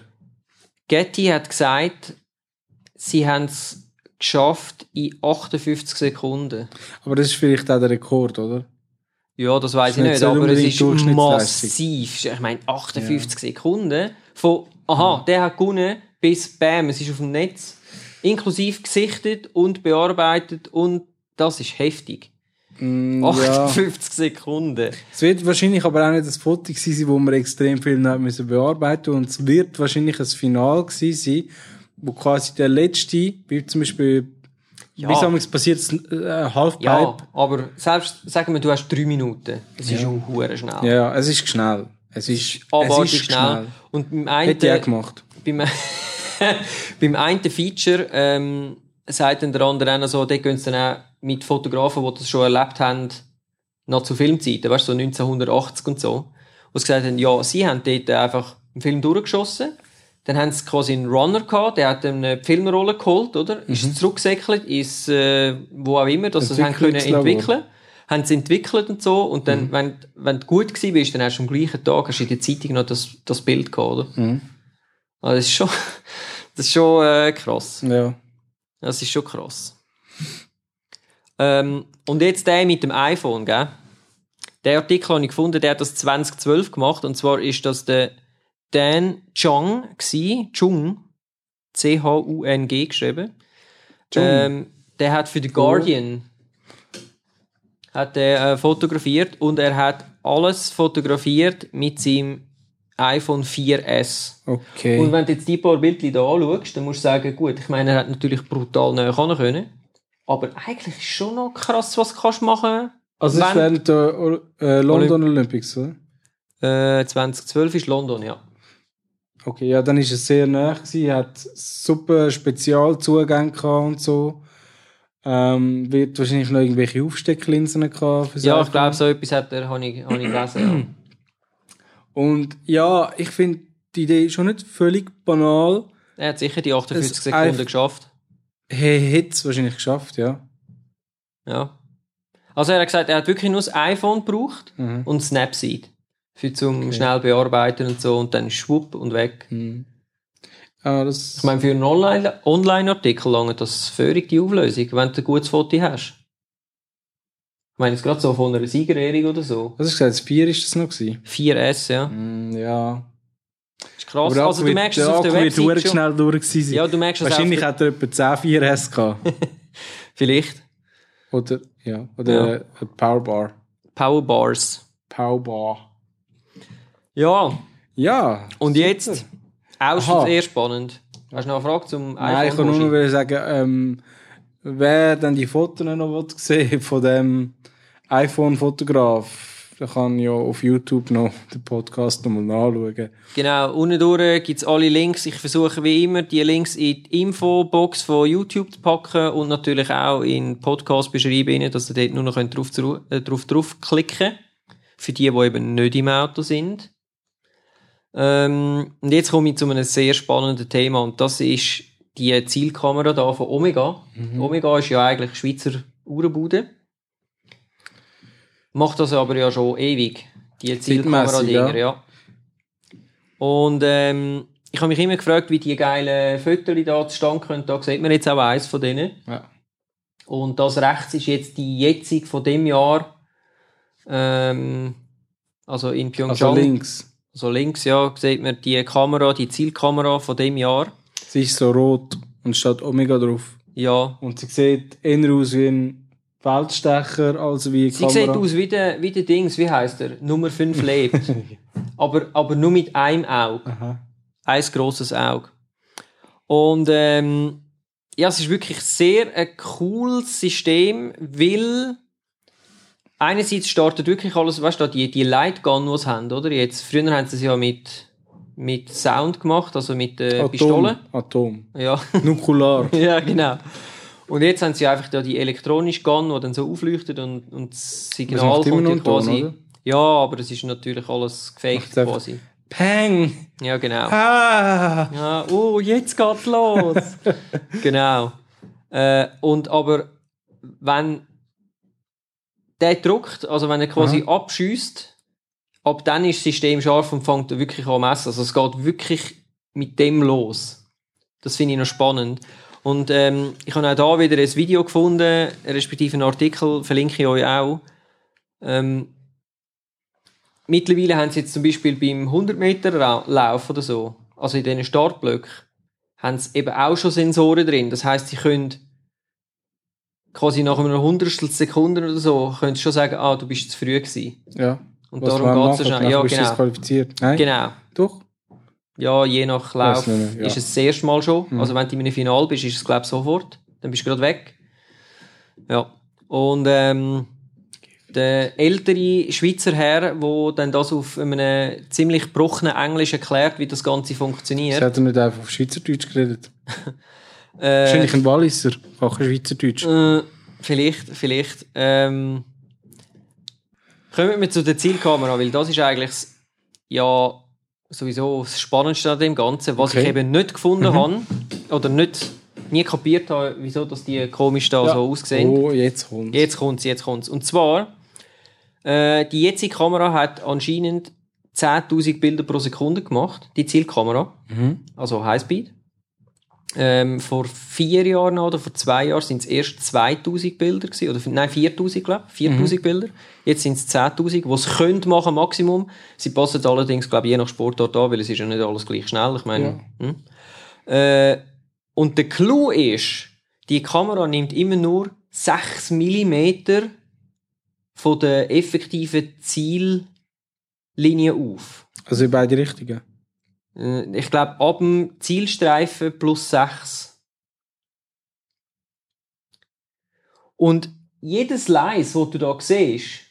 [SPEAKER 1] Getty hat gesagt, sie haben es geschafft in 58 Sekunden.
[SPEAKER 2] Aber das ist vielleicht auch der Rekord, oder?
[SPEAKER 1] Ja, das weiß ich nicht, aber es ist massiv. Ich meine, 58 Sekunden von, aha, der hat gewonnen, bis bam, es ist auf dem Netz. Inklusive gesichtet und bearbeitet und das ist heftig.
[SPEAKER 2] Mm, ja.
[SPEAKER 1] 58 Sekunden.
[SPEAKER 2] Es wird wahrscheinlich aber auch nicht das Foto gewesen sein, wo man extrem viel noch müssen bearbeiten und es wird wahrscheinlich ein Final gewesen sein, wo quasi der letzte, wie zum Beispiel,
[SPEAKER 1] Ja.
[SPEAKER 2] wie es passiert, es, äh, Halfpipe.
[SPEAKER 1] Ja, aber selbst, sagen wir, du hast drei Minuten. Es ist schon hure schnell.
[SPEAKER 2] Ja, ja, es ist schnell. Es ist, es
[SPEAKER 1] abartig
[SPEAKER 2] ist
[SPEAKER 1] schnell.
[SPEAKER 2] schnell.
[SPEAKER 1] Und beim einen,
[SPEAKER 2] Hätte ich auch gemacht.
[SPEAKER 1] beim, beim einen Feature ähm, sagt dann der andere auch so, dort gehen sie dann auch mit Fotografen, die das schon erlebt haben, noch zu Filmzeiten, weißt du, so 1980 und so, wo sie gesagt haben, ja, sie haben dort einfach einen Film durchgeschossen, dann haben sie quasi einen Runner gehabt, der hat eine Filmrolle geholt, oder?
[SPEAKER 2] Mhm.
[SPEAKER 1] Ist zurückgesäckelt, ist, äh, wo auch immer, dass sie das haben können entwickeln haben sie entwickelt und so und
[SPEAKER 2] Mhm.
[SPEAKER 1] dann, wenn, wenn du gut gewesen bist, dann hast du am gleichen Tag hast du in der Zeitung noch das, das Bild gehabt, oder?
[SPEAKER 2] Mhm.
[SPEAKER 1] Also das ist schon, das ist schon äh, krass.
[SPEAKER 2] Ja.
[SPEAKER 1] Das ist schon krass. Ähm, und jetzt der mit dem iPhone, gell? Der Artikel habe ich gefunden, der hat das 2012 gemacht und zwar ist das der Dan Chung gsi, Chung, C-H-U-N-G geschrieben.
[SPEAKER 2] Chung.
[SPEAKER 1] Ähm, der hat für The Guardian hat er, äh, fotografiert und er hat alles fotografiert mit seinem iPhone 4S.
[SPEAKER 2] Okay.
[SPEAKER 1] Und wenn du jetzt die paar Bildchen da anschaust, dann musst du sagen, gut, ich meine, er hat natürlich brutal näher können. Aber eigentlich ist schon noch krass, was du kannst machen
[SPEAKER 2] Also das ist während der äh, London Olympics, oder?
[SPEAKER 1] äh, 2012 ist London, ja.
[SPEAKER 2] Okay, ja, dann ist es sehr nah gewesen, hat super Spezialzugänge gehabt und so. Ähm, wird wahrscheinlich noch irgendwelche Aufstecklinsen gehabt. fürs
[SPEAKER 1] Ja, ich glaube, so etwas hat er, habe ich, habe ich gelesen.
[SPEAKER 2] Und ja, ich finde die Idee schon nicht völlig banal.
[SPEAKER 1] ja. Er hat sicher die 48
[SPEAKER 2] Das
[SPEAKER 1] Sekunden geschafft.
[SPEAKER 2] Hey, hätte es wahrscheinlich geschafft, ja.
[SPEAKER 1] Ja. Also er hat gesagt, er hat wirklich nur das iPhone gebraucht
[SPEAKER 2] Mhm.
[SPEAKER 1] und Snapseed. Für zum schnell bearbeiten und so und dann schwupp und weg.
[SPEAKER 2] Mhm. Ah, das
[SPEAKER 1] Ich meine, für einen Online- Online-Artikel lange das völlig die Auflösung, wenn du ein gutes Foto hast. Ich meine, jetzt gerade so von einer Siegerehrung oder so.
[SPEAKER 2] was hast du gesagt? Das 4 ist das noch gewesen?
[SPEAKER 1] 4S, ja.
[SPEAKER 2] Mm, ja.
[SPEAKER 1] Ist krass.
[SPEAKER 2] der
[SPEAKER 1] also du merkst
[SPEAKER 2] wird-
[SPEAKER 1] es auf der
[SPEAKER 2] wird
[SPEAKER 1] Website
[SPEAKER 2] verdammt
[SPEAKER 1] schon.
[SPEAKER 2] schnell durch gewesen.
[SPEAKER 1] Ja, du merkst
[SPEAKER 2] Wahrscheinlich hat er etwa 10 4S gehabt.
[SPEAKER 1] Vielleicht.
[SPEAKER 2] oder, ja, oder
[SPEAKER 1] Ja.
[SPEAKER 2] eine Powerbar.
[SPEAKER 1] Powerbars.
[SPEAKER 2] Powerbar.
[SPEAKER 1] Ja,
[SPEAKER 2] Ja.
[SPEAKER 1] und jetzt, auch schon sehr spannend. Hast du noch eine Frage zum
[SPEAKER 2] Nein, ich kann nur
[SPEAKER 1] iPhone?
[SPEAKER 2] noch sagen, ähm, wer dann die Fotos noch sehen von dem iPhone-Fotograf, der kann ja auf YouTube noch den Podcast nochmal nachschauen.
[SPEAKER 1] Genau, unten durch gibt es alle Links. Ich versuche wie immer, die Links in die Infobox von YouTube zu packen und natürlich auch in den Podcast beschreiben, dass ihr dort nur noch könnt drauf, äh, drauf, drauf klicken Für die, die eben nicht im Auto sind. Ähm, und jetzt komme ich zu einem sehr spannenden Thema und das ist die Zielkamera da von Omega. Omega ist ja eigentlich Schweizer Uhrenbude. Macht das aber ja schon ewig, die Zielkamera-Dinger,
[SPEAKER 2] ja.
[SPEAKER 1] ja. Und ähm, ich habe mich immer gefragt, wie die geilen Fotos da zustande kommen. Da sieht man jetzt auch eins von denen.
[SPEAKER 2] Ja.
[SPEAKER 1] Und das rechts ist jetzt die jetzige von dem Jahr. Ähm, also in
[SPEAKER 2] Also
[SPEAKER 1] Pyeongchang.
[SPEAKER 2] links.
[SPEAKER 1] Also links, ja, sieht man die Kamera, die Zielkamera von dem Jahr.
[SPEAKER 2] Sie ist so rot und steht Omega drauf.
[SPEAKER 1] Ja.
[SPEAKER 2] Und sie sieht eher aus wie ein Feldstecher als wie
[SPEAKER 1] Sie
[SPEAKER 2] Kamera.
[SPEAKER 1] sieht aus wie der, wie der Dings, wie heißt er? Nummer 5 lebt. aber, aber nur mit einem Auge.
[SPEAKER 2] Aha.
[SPEAKER 1] ein grosses Auge. Und ähm, ja, es ist wirklich sehr ein cooles System, weil einerseits startet wirklich alles, weißt du, die, die Lightgun, die sie haben, oder? Jetzt, früher haben sie es ja mit, mit Sound gemacht, also mit äh,
[SPEAKER 2] Atom.
[SPEAKER 1] Pistole.
[SPEAKER 2] Atom.
[SPEAKER 1] Ja.
[SPEAKER 2] Nukular.
[SPEAKER 1] ja, genau. Und jetzt haben sie einfach da die elektronische Gun, die dann so aufleuchtet und, und das
[SPEAKER 2] Das
[SPEAKER 1] Signal
[SPEAKER 2] immer
[SPEAKER 1] kommt quasi.
[SPEAKER 2] oder?
[SPEAKER 1] ja, aber es ist natürlich alles gefaked quasi.
[SPEAKER 2] Peng!
[SPEAKER 1] Ja, genau.
[SPEAKER 2] Ah!
[SPEAKER 1] Ja, oh, jetzt geht's los. genau. Äh, und aber wenn der druckt, also wenn er quasi abschießt, ab dann ist das System scharf und fängt wirklich an zu messen. Also es geht wirklich mit dem los. Das finde ich noch spannend. Und ähm, ich habe auch da wieder ein Video gefunden, respektive einen Artikel, verlinke ich euch auch. Ähm, mittlerweile haben sie jetzt zum Beispiel beim 100 Meter Ra- Lauf oder so, also in diesen Startblöcken, haben sie eben auch schon Sensoren drin. Das heißt, sie können quasi nach einer Hundertstel Sekunde oder so, können sie schon sagen, ah, du bist zu früh gewesen.
[SPEAKER 2] Ja.
[SPEAKER 1] Und darum geht es.
[SPEAKER 2] Nachher
[SPEAKER 1] Ja,
[SPEAKER 2] bist du
[SPEAKER 1] genau.
[SPEAKER 2] disqualifiziert. Nein?
[SPEAKER 1] Genau.
[SPEAKER 2] Doch?
[SPEAKER 1] Ja, je nach Lauf
[SPEAKER 2] nicht ja.
[SPEAKER 1] ist es das erste Mal schon.
[SPEAKER 2] Mhm.
[SPEAKER 1] Also wenn du in einem Final bist, ist es glaube ich sofort. Dann bist du gerade weg. Ja. Und ähm, der ältere Schweizer Herr, der dann das auf einem ziemlich gebrochenen Englisch erklärt, wie das Ganze funktioniert.
[SPEAKER 2] hat er nicht einfach auf Schweizerdeutsch geredet.
[SPEAKER 1] Äh,
[SPEAKER 2] Wahrscheinlich ein Walliser, auch Schweizerdeutsch.
[SPEAKER 1] Äh, vielleicht, vielleicht. Ähm, kommen wir zu der Zielkamera, weil das ist eigentlich das- ja sowieso das Spannendste an dem Ganzen, was
[SPEAKER 2] Okay.
[SPEAKER 1] ich eben nicht gefunden habe oder nicht nie kapiert habe, wieso dass die komisch da
[SPEAKER 2] Ja.
[SPEAKER 1] so aussehen.
[SPEAKER 2] Oh, jetzt kommt
[SPEAKER 1] Jetzt kommt's, jetzt kommt's. Und zwar äh, die jetzige Kamera hat anscheinend 10.000 Bilder pro Sekunde gemacht, die Zielkamera,
[SPEAKER 2] Mhm.
[SPEAKER 1] also Highspeed. Ähm, vor vier Jahren oder vor zwei Jahren sind es erst 2000 Bilder gewesen, oder nein 4000 glaube ich, 4000 Bilder. Jetzt sind es 10.000, was sie können machen Maximum. Sie passen allerdings glaube ich je nach Sportart an, weil es ist ja nicht alles gleich schnell. Ich meine, hm? äh, und der Clou ist, die Kamera nimmt immer nur 6 mm von der effektiven Ziellinie auf.
[SPEAKER 2] Also in beide Richtungen.
[SPEAKER 1] Äh, Ich glaube, ab dem Zielstreifen plus 6. Und jedes Slice, das du da siehst,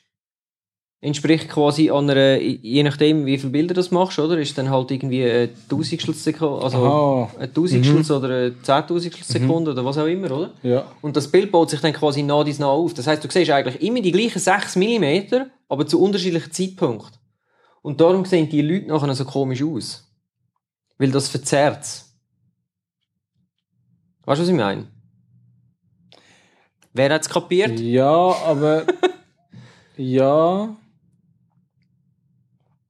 [SPEAKER 1] entspricht quasi an einer, je nachdem, wie viele Bilder du machst, oder? Ist dann halt irgendwie ein Tausendstel Sekunde, also
[SPEAKER 2] Aha.
[SPEAKER 1] ein Tausendstel oder ein Zehntausendstel Sekunde oder was auch immer, oder?
[SPEAKER 2] Ja.
[SPEAKER 1] Und das Bild baut sich dann quasi nah dies nah auf. Das heißt, du siehst eigentlich immer die gleichen 6 mm, aber zu unterschiedlichen Zeitpunkten. Und darum sehen die Leute nachher so komisch aus. Weil das verzerrt Weißt du, was ich meine? Wer hat es kapiert?
[SPEAKER 2] Ja, aber. ja.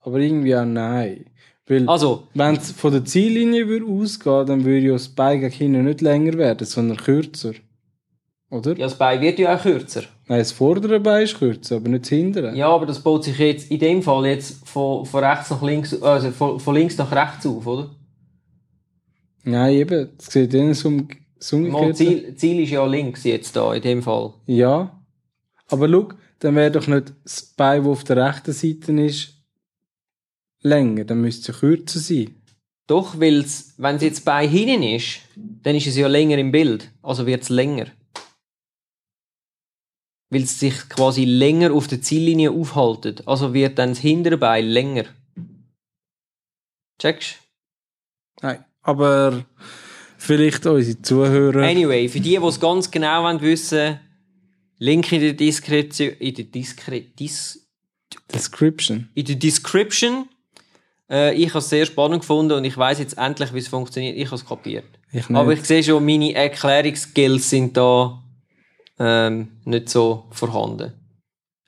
[SPEAKER 2] Aber irgendwie auch nein. Weil,
[SPEAKER 1] Also,
[SPEAKER 2] wenn es von der Ziellinie ausgehen, dann würde ja das hinten nicht länger werden, sondern kürzer. Oder?
[SPEAKER 1] ja, das Bein wird ja auch kürzer.
[SPEAKER 2] Nein, das vordere Bein ist kürzer, aber nicht das hintere.
[SPEAKER 1] Ja, aber das baut sich jetzt in dem Fall jetzt von, von rechts nach links, also von, von links nach rechts auf, oder?
[SPEAKER 2] Nein, eben. Das sieht dann so, um, umgekehrt.
[SPEAKER 1] Ziel, Ziel ist ja links jetzt da, in dem Fall.
[SPEAKER 2] Ja. Aber schau, dann wäre doch nicht das Bein, das auf der rechten Seite ist, länger. Dann müsste es kürzer sein.
[SPEAKER 1] Doch, weil wenn es jetzt bei hinten ist, dann ist es ja länger im Bild. Also wird es länger. Weil es sich quasi länger auf der Ziellinie aufhaltet. Also wird dann das hintere Bein länger. Checkst?
[SPEAKER 2] Nein. Aber vielleicht unsere Zuhörer.
[SPEAKER 1] Anyway, für die, die es ganz genau wollen wissen Link in der Diskretion, in der Diskre, Dis,
[SPEAKER 2] Description.
[SPEAKER 1] in der Description. Äh, ich habe es sehr spannend gefunden und ich weiß jetzt endlich, wie es funktioniert. Ich habe es kapiert.
[SPEAKER 2] Ich.
[SPEAKER 1] Aber ich sehe schon, meine Erklärungsskills sind da ähm, nicht so vorhanden.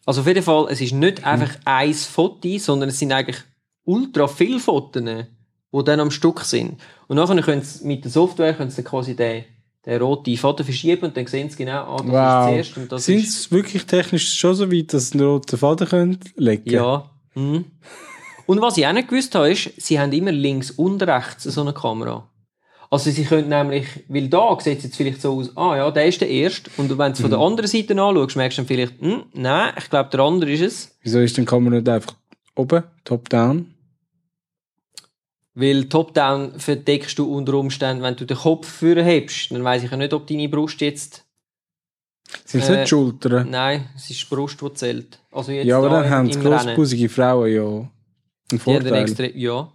[SPEAKER 1] Also auf jeden Fall, es ist nicht einfach ein Foto, sondern es sind eigentlich ultra viele Fotos, die dann am Stück sind. Und nachher können sie mit der Software können sie quasi den, den roten Foto verschieben und dann sehen sie genau, ah, das ist
[SPEAKER 2] wow.
[SPEAKER 1] zuerst und das
[SPEAKER 2] Sind
[SPEAKER 1] ist...
[SPEAKER 2] es wirklich technisch schon so weit, dass sie einen roten Faden können legen
[SPEAKER 1] Ja. Mhm. Und was ich auch nicht gewusst habe, ist, sie haben immer links und rechts so eine Kamera. Also sie können nämlich, weil da sieht es jetzt vielleicht so aus, ah ja, der ist der erste. Und wenn du es von der anderen Seite anschaust, merkst du dann vielleicht, hm, nein, ich glaube, der andere ist es.
[SPEAKER 2] Wieso ist denn die Kamera nicht einfach oben, top-down?
[SPEAKER 1] Weil Top-Down verdeckst du unter Umständen, wenn du den Kopf führen hebst, dann weiß ich ja nicht, ob deine Brust jetzt,
[SPEAKER 2] Sind es
[SPEAKER 1] Äh,
[SPEAKER 2] nicht die Schultern?
[SPEAKER 1] nein, es ist die Brust, die zählt. Also jetzt
[SPEAKER 2] Ja, aber
[SPEAKER 1] da
[SPEAKER 2] dann haben grossbusige Frauen ja einen Vorteil.
[SPEAKER 1] dann extra, ja.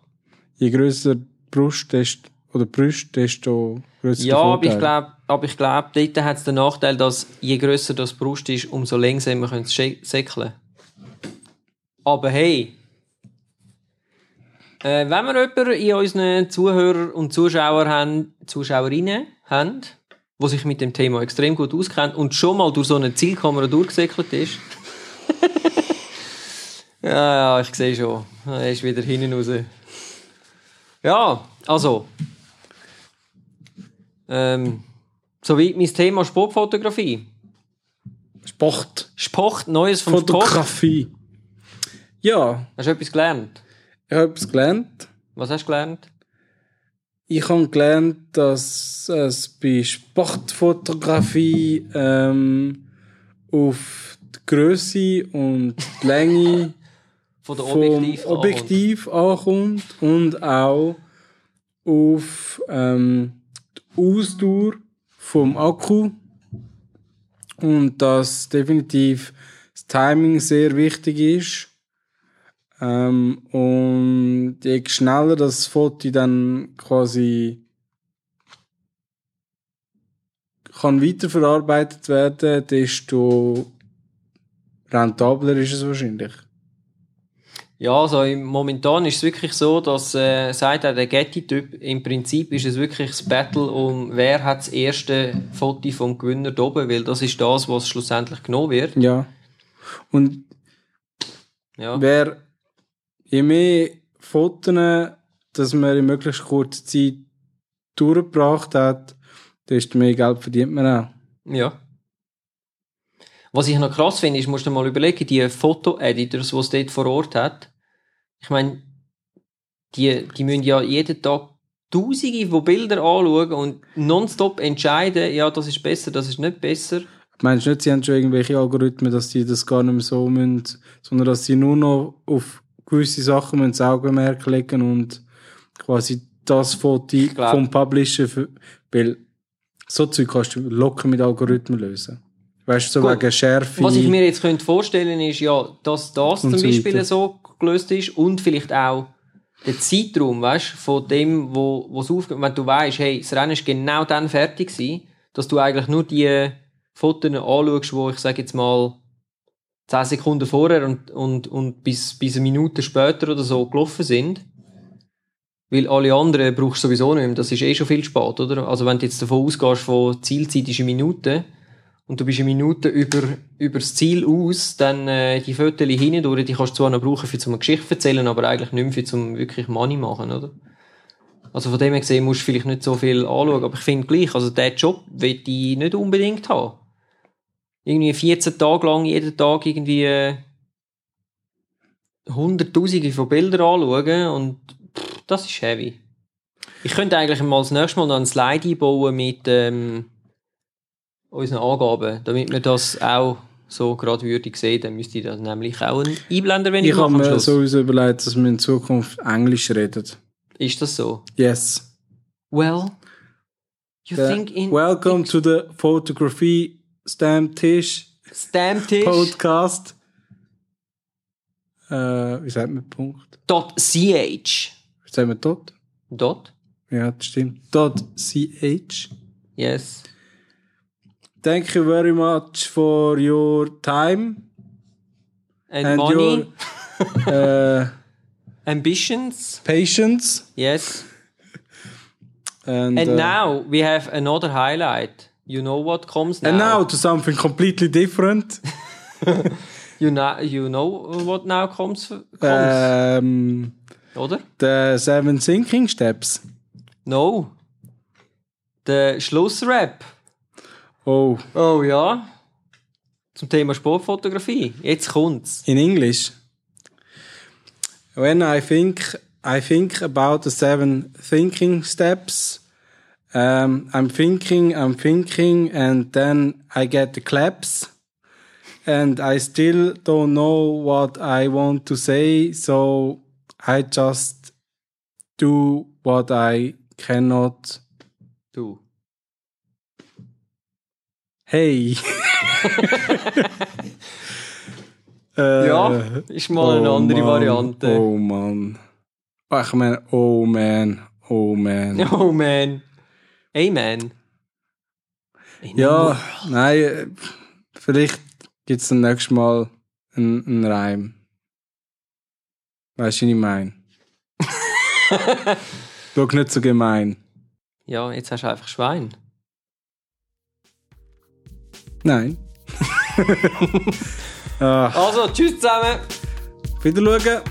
[SPEAKER 2] Je grösser die Brust desto, oder die Brust, desto grösser
[SPEAKER 1] Ja, aber ich glaube, aber ich glaube, dort hat es den Nachteil, dass je grösser das Brust ist, umso langsamer können sie säckeln. Aber hey, äh, wenn wir jemanden in unseren Zuhörer und Zuschauer haben, Zuschauerinnen haben, die sich mit dem Thema extrem gut auskennt und schon mal durch so eine Zielkamera durchgesäckelt ist. ja, ja, ich sehe schon. Er ist wieder hinten raus. Ja, also. Ähm, soweit mein Thema Sportfotografie.
[SPEAKER 2] Sport.
[SPEAKER 1] Sport, Neues Sport.
[SPEAKER 2] Fotografie. Ja,
[SPEAKER 1] Hast du etwas gelernt?
[SPEAKER 2] ich habe etwas gelernt.
[SPEAKER 1] Was hast du gelernt?
[SPEAKER 2] Ich habe gelernt, dass es bei Sportfotografie ähm, auf die Größe und die Länge
[SPEAKER 1] Von der Objektiv.
[SPEAKER 2] Objektiv ankommt und auch auf ähm, Ausdauer vom Akku und dass definitiv das Timing sehr wichtig ist ähm, und je schneller das Foto dann quasi kann weiterverarbeitet werden, desto rentabler ist es wahrscheinlich.
[SPEAKER 1] Ja, also im- momentan ist es wirklich so, dass, äh, sagt auch der Getty-Typ, im Prinzip ist es wirklich das Battle um, wer hat das erste Foto vom Gewinner oben, weil das ist das, was schlussendlich genommen wird.
[SPEAKER 2] Ja. Und
[SPEAKER 1] Ja.
[SPEAKER 2] wer je mehr Fotos, dass man in möglichst kurzer Zeit durchgebracht hat, desto mehr Geld verdient man auch.
[SPEAKER 1] Ja. Was ich noch krass finde, ist, musst du mal überlegen, die Foto-Editors, die es dort vor Ort hat, ich meine, die, die müssen ja jeden Tag Tausende von Bilder anschauen und nonstop entscheiden, ja, das ist besser, das ist nicht besser.
[SPEAKER 2] Meinst du nicht, sie haben schon irgendwelche Algorithmen, dass sie das gar nicht mehr so müssen, sondern dass sie nur noch auf gewisse Sachen müssen das Augenmerk legen und quasi das Foto vom Publisher, für, weil so Zeug kannst du locker mit Algorithmen lösen. Weißt du, so
[SPEAKER 1] Gut.
[SPEAKER 2] wegen Schärfe.
[SPEAKER 1] Was ich mir jetzt könnte vorstellen ist ja, dass das zum Beispiel
[SPEAKER 2] weiter.
[SPEAKER 1] so gelöst ist und vielleicht auch der Zeitraum, weißt, von dem, wo wo es aufgeht. Wenn du weißt, hey, das Rennen ist genau dann fertig gewesen, dass du eigentlich nur die Fotos anschaust, wo ich sage jetzt mal 10 Sekunden vorher und, und, und bis, bis eine Minute später oder so gelaufen sind. Weil alle anderen brauchst du sowieso nicht mehr. Das ist eh schon viel spät, oder? Also wenn du jetzt davon ausgehst, von Zielzeit ist eine Minute und du bist eine Minute über, über das Ziel aus, dann äh, die Fotos hindurch, die kannst du zwar noch brauchen, für eine Geschichte erzählen, aber eigentlich nicht mehr zum wirklich Money machen, oder? Also von dem her gesehen musst du vielleicht nicht so viel anschauen, aber ich finde gleich, also den Job will ich nicht unbedingt haben. Irgendwie 14 Tage lang, jeden Tag irgendwie äh, hunderttausende von Bildern anschauen und pff, das ist heavy. Ich könnte eigentlich mal das nächste Mal noch ein Slide einbauen mit ähm, unseren Angaben, damit wir das auch so gerade sehen. Dann müsste ich das nämlich auch einblenden, wenn ich,
[SPEAKER 2] ich habe mir sowieso überlegt, dass wir in Zukunft Englisch reden.
[SPEAKER 1] Ist das so?
[SPEAKER 2] Yes.
[SPEAKER 1] Well, you
[SPEAKER 2] The-
[SPEAKER 1] think in
[SPEAKER 2] Welcome to the Photography Stammtisch
[SPEAKER 1] Stamptisch
[SPEAKER 2] Podcast. Äh, wie sagt man Punkt?
[SPEAKER 1] dot ch
[SPEAKER 2] Wie sagt man dort?
[SPEAKER 1] dot
[SPEAKER 2] Ja, das stimmt. Dot .ch.
[SPEAKER 1] yes
[SPEAKER 2] Thank you very much for your time
[SPEAKER 1] and,
[SPEAKER 2] and
[SPEAKER 1] money
[SPEAKER 2] your uh,
[SPEAKER 1] ambitions
[SPEAKER 2] patience.
[SPEAKER 1] yes
[SPEAKER 2] And,
[SPEAKER 1] and
[SPEAKER 2] uh,
[SPEAKER 1] now we have another highlight. You know what comes now.
[SPEAKER 2] and now to something completely different.
[SPEAKER 1] you know you know what now comes comes
[SPEAKER 2] um,
[SPEAKER 1] oder?
[SPEAKER 2] the seven sinking steps.
[SPEAKER 1] No. Der Schlussrap.
[SPEAKER 2] Oh,
[SPEAKER 1] Oh ja. Zum Thema Sportfotografie. Jetzt kommt's.
[SPEAKER 2] in English. When I think I think about the seven thinking steps, um, I'm thinking, I'm thinking, and then I get the claps, and I still don't know what I want to say, so I just do what I cannot.
[SPEAKER 1] Du.
[SPEAKER 2] Hey. Äh,
[SPEAKER 1] Ja, ist mal eine andere
[SPEAKER 2] Mann,
[SPEAKER 1] Variante.
[SPEAKER 2] Oh Mann. Ach, ich meine, oh man, oh man.
[SPEAKER 1] Oh man. Amen. In
[SPEAKER 2] Ja, nein, vielleicht gibt es dann nächstes Mal einen, einen Reim. Weißt du, was ich meine? Schau nicht so gemein.
[SPEAKER 1] Ja, jetzt hast du einfach Schwein.
[SPEAKER 2] Nein.
[SPEAKER 1] Also, tschüss zusammen.
[SPEAKER 2] wieder schauen.